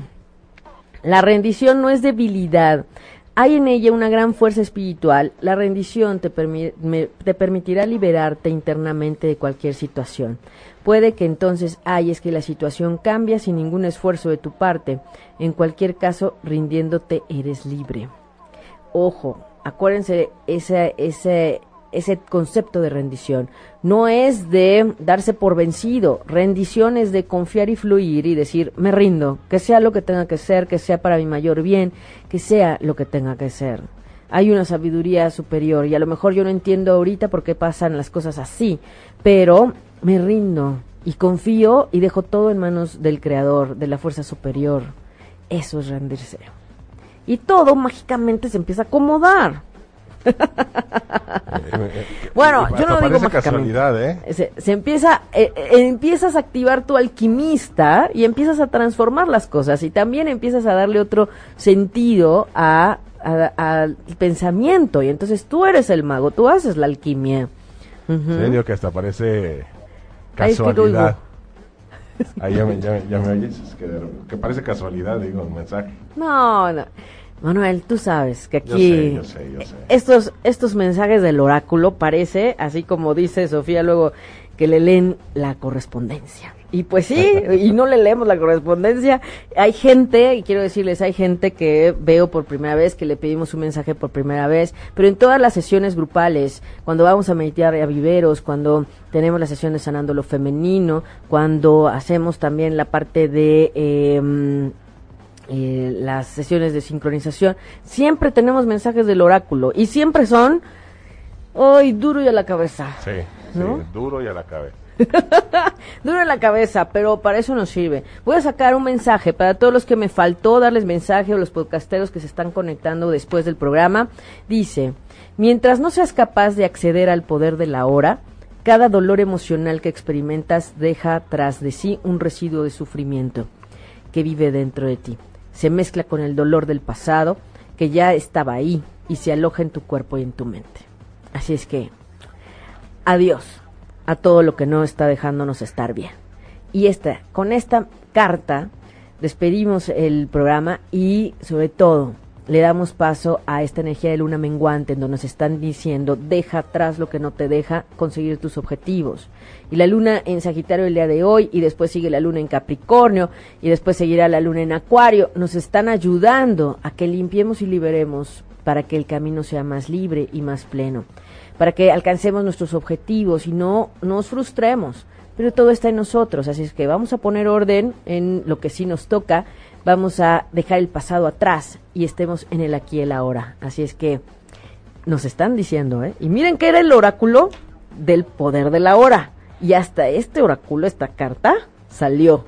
La rendición no es debilidad. Hay en ella una gran fuerza espiritual. La rendición te, te permitirá liberarte internamente de cualquier situación. Puede que entonces ay, es que la situación cambia sin ningún esfuerzo de tu parte. En cualquier caso, rindiéndote eres libre. Ojo, acuérdense ese, ese, ese concepto de rendición. No es de darse por vencido. Rendición es de confiar y fluir y decir, me rindo, que sea lo que tenga que ser, que sea para mi mayor bien, que sea lo que tenga que ser. Hay una sabiduría superior y a lo mejor yo no entiendo ahorita por qué pasan las cosas así, pero me rindo y confío y dejo todo en manos del Creador, de la fuerza superior. Eso es rendirse. Y todo mágicamente se empieza a acomodar. Bueno, yo no digo casualidad, ¿eh? Se, se empieza, eh, eh, empiezas a activar tu alquimista y empiezas a transformar las cosas y también empiezas a darle otro sentido a, a- al pensamiento y entonces tú eres el mago, tú haces la alquimia. En serio que hasta parece casualidad. Ahí ya me, ya, me- ya me oyes, es que, que parece casualidad, digo, el mensaje. No, no. Manuel, tú sabes que Yo aquí sé, yo sé, yo sé. estos estos mensajes del oráculo parece, así como dice Sofía luego, que le leen la correspondencia. Y pues sí, y no le leemos la correspondencia. Hay gente, y quiero decirles, hay gente que veo por primera vez, que le pedimos un mensaje por primera vez, pero en todas las sesiones grupales, cuando vamos a meditar a viveros, cuando tenemos la sesión de sanando lo femenino, cuando hacemos también la parte de... em, eh, las sesiones de sincronización, siempre tenemos mensajes del oráculo y siempre son, ¡ay, duro y a la cabeza! Sí, sí, ¿No? duro y a la cabeza. Duro en la cabeza, pero para eso nos sirve. Voy a sacar un mensaje para todos los que me faltó darles mensaje o los podcasteros que se están conectando después del programa. Dice, mientras no seas capaz de acceder al poder de la hora, cada dolor emocional que experimentas deja tras de sí un residuo de sufrimiento que vive dentro de ti. Se mezcla con el dolor del pasado que ya estaba ahí y se aloja en tu cuerpo y en tu mente. Así es que, adiós a todo lo que no está dejándonos estar bien. Y esta, con esta carta despedimos el programa y sobre todo le damos paso a esta energía de luna menguante en donde nos están diciendo deja atrás lo que no te deja conseguir tus objetivos. Y la luna en Sagitario el día de hoy y después sigue la luna en Capricornio y después seguirá la luna en Acuario. Nos están ayudando a que limpiemos y liberemos para que el camino sea más libre y más pleno para que alcancemos nuestros objetivos y no nos frustremos. Pero todo está en nosotros, así es que vamos a poner orden en lo que sí nos toca, vamos a dejar el pasado atrás y estemos en el aquí y el ahora. Así es que nos están diciendo, ¿eh? Y miren que era el oráculo del poder de la hora. Y hasta este oráculo, esta carta, salió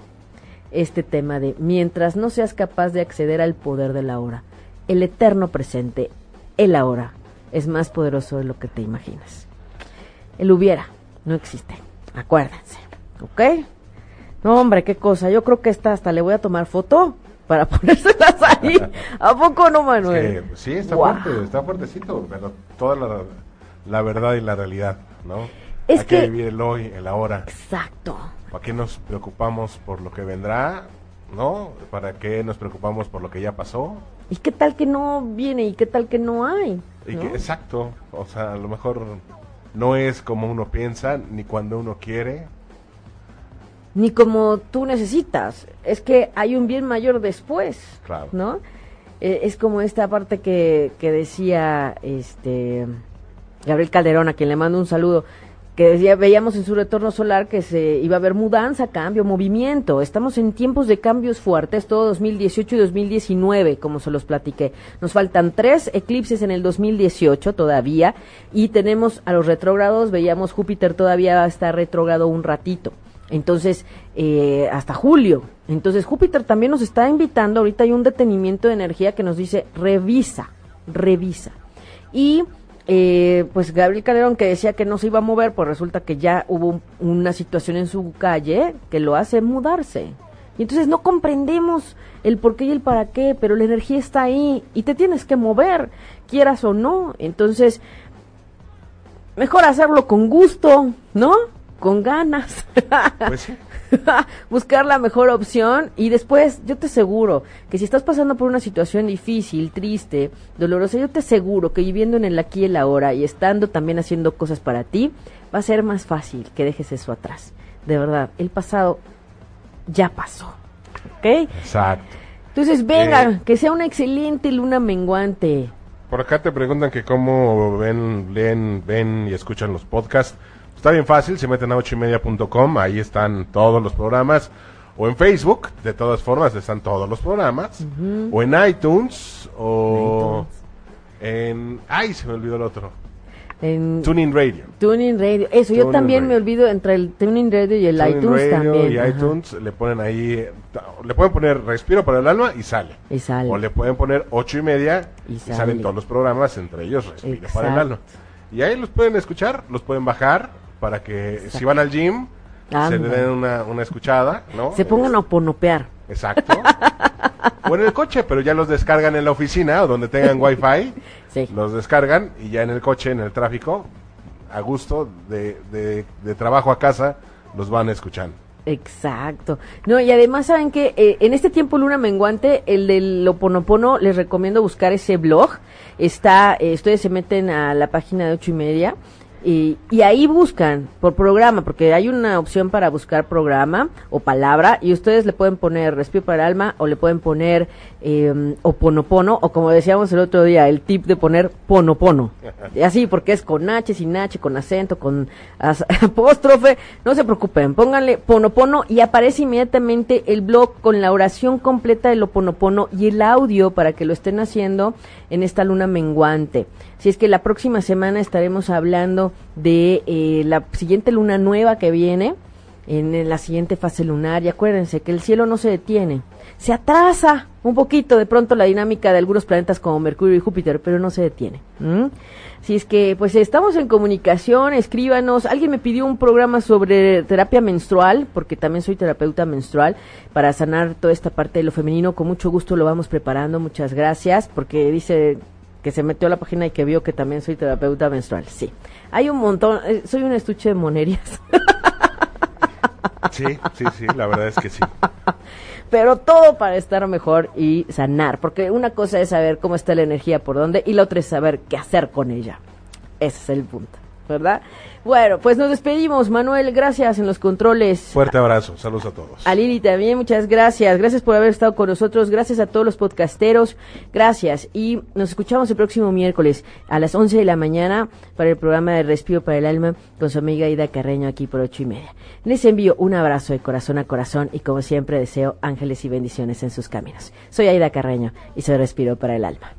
este tema de mientras no seas capaz de acceder al poder de la hora, el eterno presente, el ahora, es más poderoso de lo que te imaginas. El hubiera no existe, acuérdense, ¿ok? No, hombre, qué cosa, yo creo que esta hasta le voy a tomar foto para ponérselas ahí. ¿A poco no, Manuel? Es que, sí, está fuerte, está fuertecito, pero toda la, la verdad y la realidad, ¿no? Es Hay que, que- vivir el hoy, el ahora. Exacto. ¿Para qué nos preocupamos por lo que vendrá? ¿No? ¿Para qué nos preocupamos por lo que ya pasó? ¿Y qué tal que no viene y qué tal que no hay? Y ¿no? que, exacto, o sea, a lo mejor no es como uno piensa, ni cuando uno quiere. Ni como tú necesitas. Es que hay un bien mayor después. Claro. ¿No? Eh, es como esta parte que, que decía este Gabriel Calderón, a quien le mando un saludo, que decía, veíamos en su retorno solar que se iba a haber mudanza, cambio, movimiento. Estamos en tiempos de cambios fuertes, todo 2018 y 2019, como se los platiqué. Nos faltan tres eclipses en el 2018 todavía y tenemos a los retrógrados, veíamos Júpiter todavía está retrógrado un ratito. Entonces, eh, hasta julio. Entonces, Júpiter también nos está invitando. Ahorita hay un detenimiento de energía que nos dice, revisa, revisa. Y, eh, pues, Gabriel Calderón, que decía que no se iba a mover, pues resulta que ya hubo un- una situación en su calle que lo hace mudarse. Y entonces no comprendemos el por qué y el para qué, pero la energía está ahí y te tienes que mover, quieras o no. Entonces, mejor hacerlo con gusto, ¿no? Con ganas. Pues sí. buscar la mejor opción y después yo te aseguro que si estás pasando por una situación difícil, triste, dolorosa, yo te aseguro que viviendo en el aquí y el ahora y estando también haciendo cosas para ti, va a ser más fácil que dejes eso atrás. De verdad, el pasado ya pasó. ¿Ok? Exacto. Entonces, venga, Eh. que sea una excelente luna menguante. Por acá te preguntan que cómo ven, leen, ven y escuchan los podcasts. Está bien fácil, se meten a ochoymedia.com, ahí están todos los programas. O en Facebook, de todas formas, están todos los programas. O en iTunes, o en... ¡Ay, se me olvidó el otro! En Tuning Radio. Tuning Radio. Eso, yo también me olvido entre el Tuning Radio y el Tuning iTunes Radio también. y ajá. iTunes le ponen ahí, le pueden poner respiro para el alma y sale. Y sale. O le pueden poner ocho y media Y y, sale. salen todos los programas, entre ellos respiro para el alma. Y ahí los pueden escuchar, los pueden bajar para que si van al gym se le den una, una escuchada, ¿no? Se pongan a ponopear. Exacto. o en el coche, pero ya los descargan en la oficina o donde tengan wifi, Sí. los descargan y ya en el coche, en el tráfico, a gusto, de, de, de trabajo a casa, los van escuchando. Exacto. No, y además saben que eh, en este tiempo luna menguante, el del Oponopono, les recomiendo buscar ese blog. Está, eh, ustedes se meten a la página de ocho y media y, y ahí buscan por programa, porque hay una opción para buscar programa o palabra y ustedes le pueden poner respiro para el alma o le pueden poner eh, oponopono o como decíamos el otro día, el tip de poner ponopono. Y así, porque es con H, sin H, con acento, con as- apóstrofe. No se preocupen, pónganle ponopono y aparece inmediatamente el blog con la oración completa del oponopono y el audio para que lo estén haciendo en esta luna menguante. Si es que la próxima semana estaremos hablando de eh, la siguiente luna nueva que viene en, la siguiente fase lunar. Y acuérdense que el cielo no se detiene. Se atrasa un poquito de pronto la dinámica de algunos planetas como Mercurio y Júpiter, pero no se detiene. Si es que, pues estamos en comunicación, escríbanos. Alguien me pidió un programa sobre terapia menstrual, porque también soy terapeuta menstrual, para sanar toda esta parte de lo femenino. Con mucho gusto lo vamos preparando. Muchas gracias, porque dice que se metió a la página y que vio que también soy terapeuta menstrual. Sí, hay un montón. eh, soy un estuche de monerías. Sí, sí, sí, la verdad es que sí. pero todo para estar mejor y sanar, porque una cosa es saber cómo está la energía por dónde y la otra es saber qué hacer con ella. Ese es el punto, ¿verdad? Bueno, pues nos despedimos, Manuel, gracias en los controles. Fuerte abrazo, saludos a todos. A Lili también, muchas gracias. Gracias por haber estado con nosotros. Gracias a todos los podcasteros. Gracias. Y nos escuchamos el próximo miércoles a las 11 de la mañana para el programa de Respiro para el Alma con su amiga Ida Carreño aquí por ocho y media. Les envío un abrazo de corazón a corazón y como siempre deseo ángeles y bendiciones en sus caminos. Soy Aida Carreño y soy Respiro para el Alma.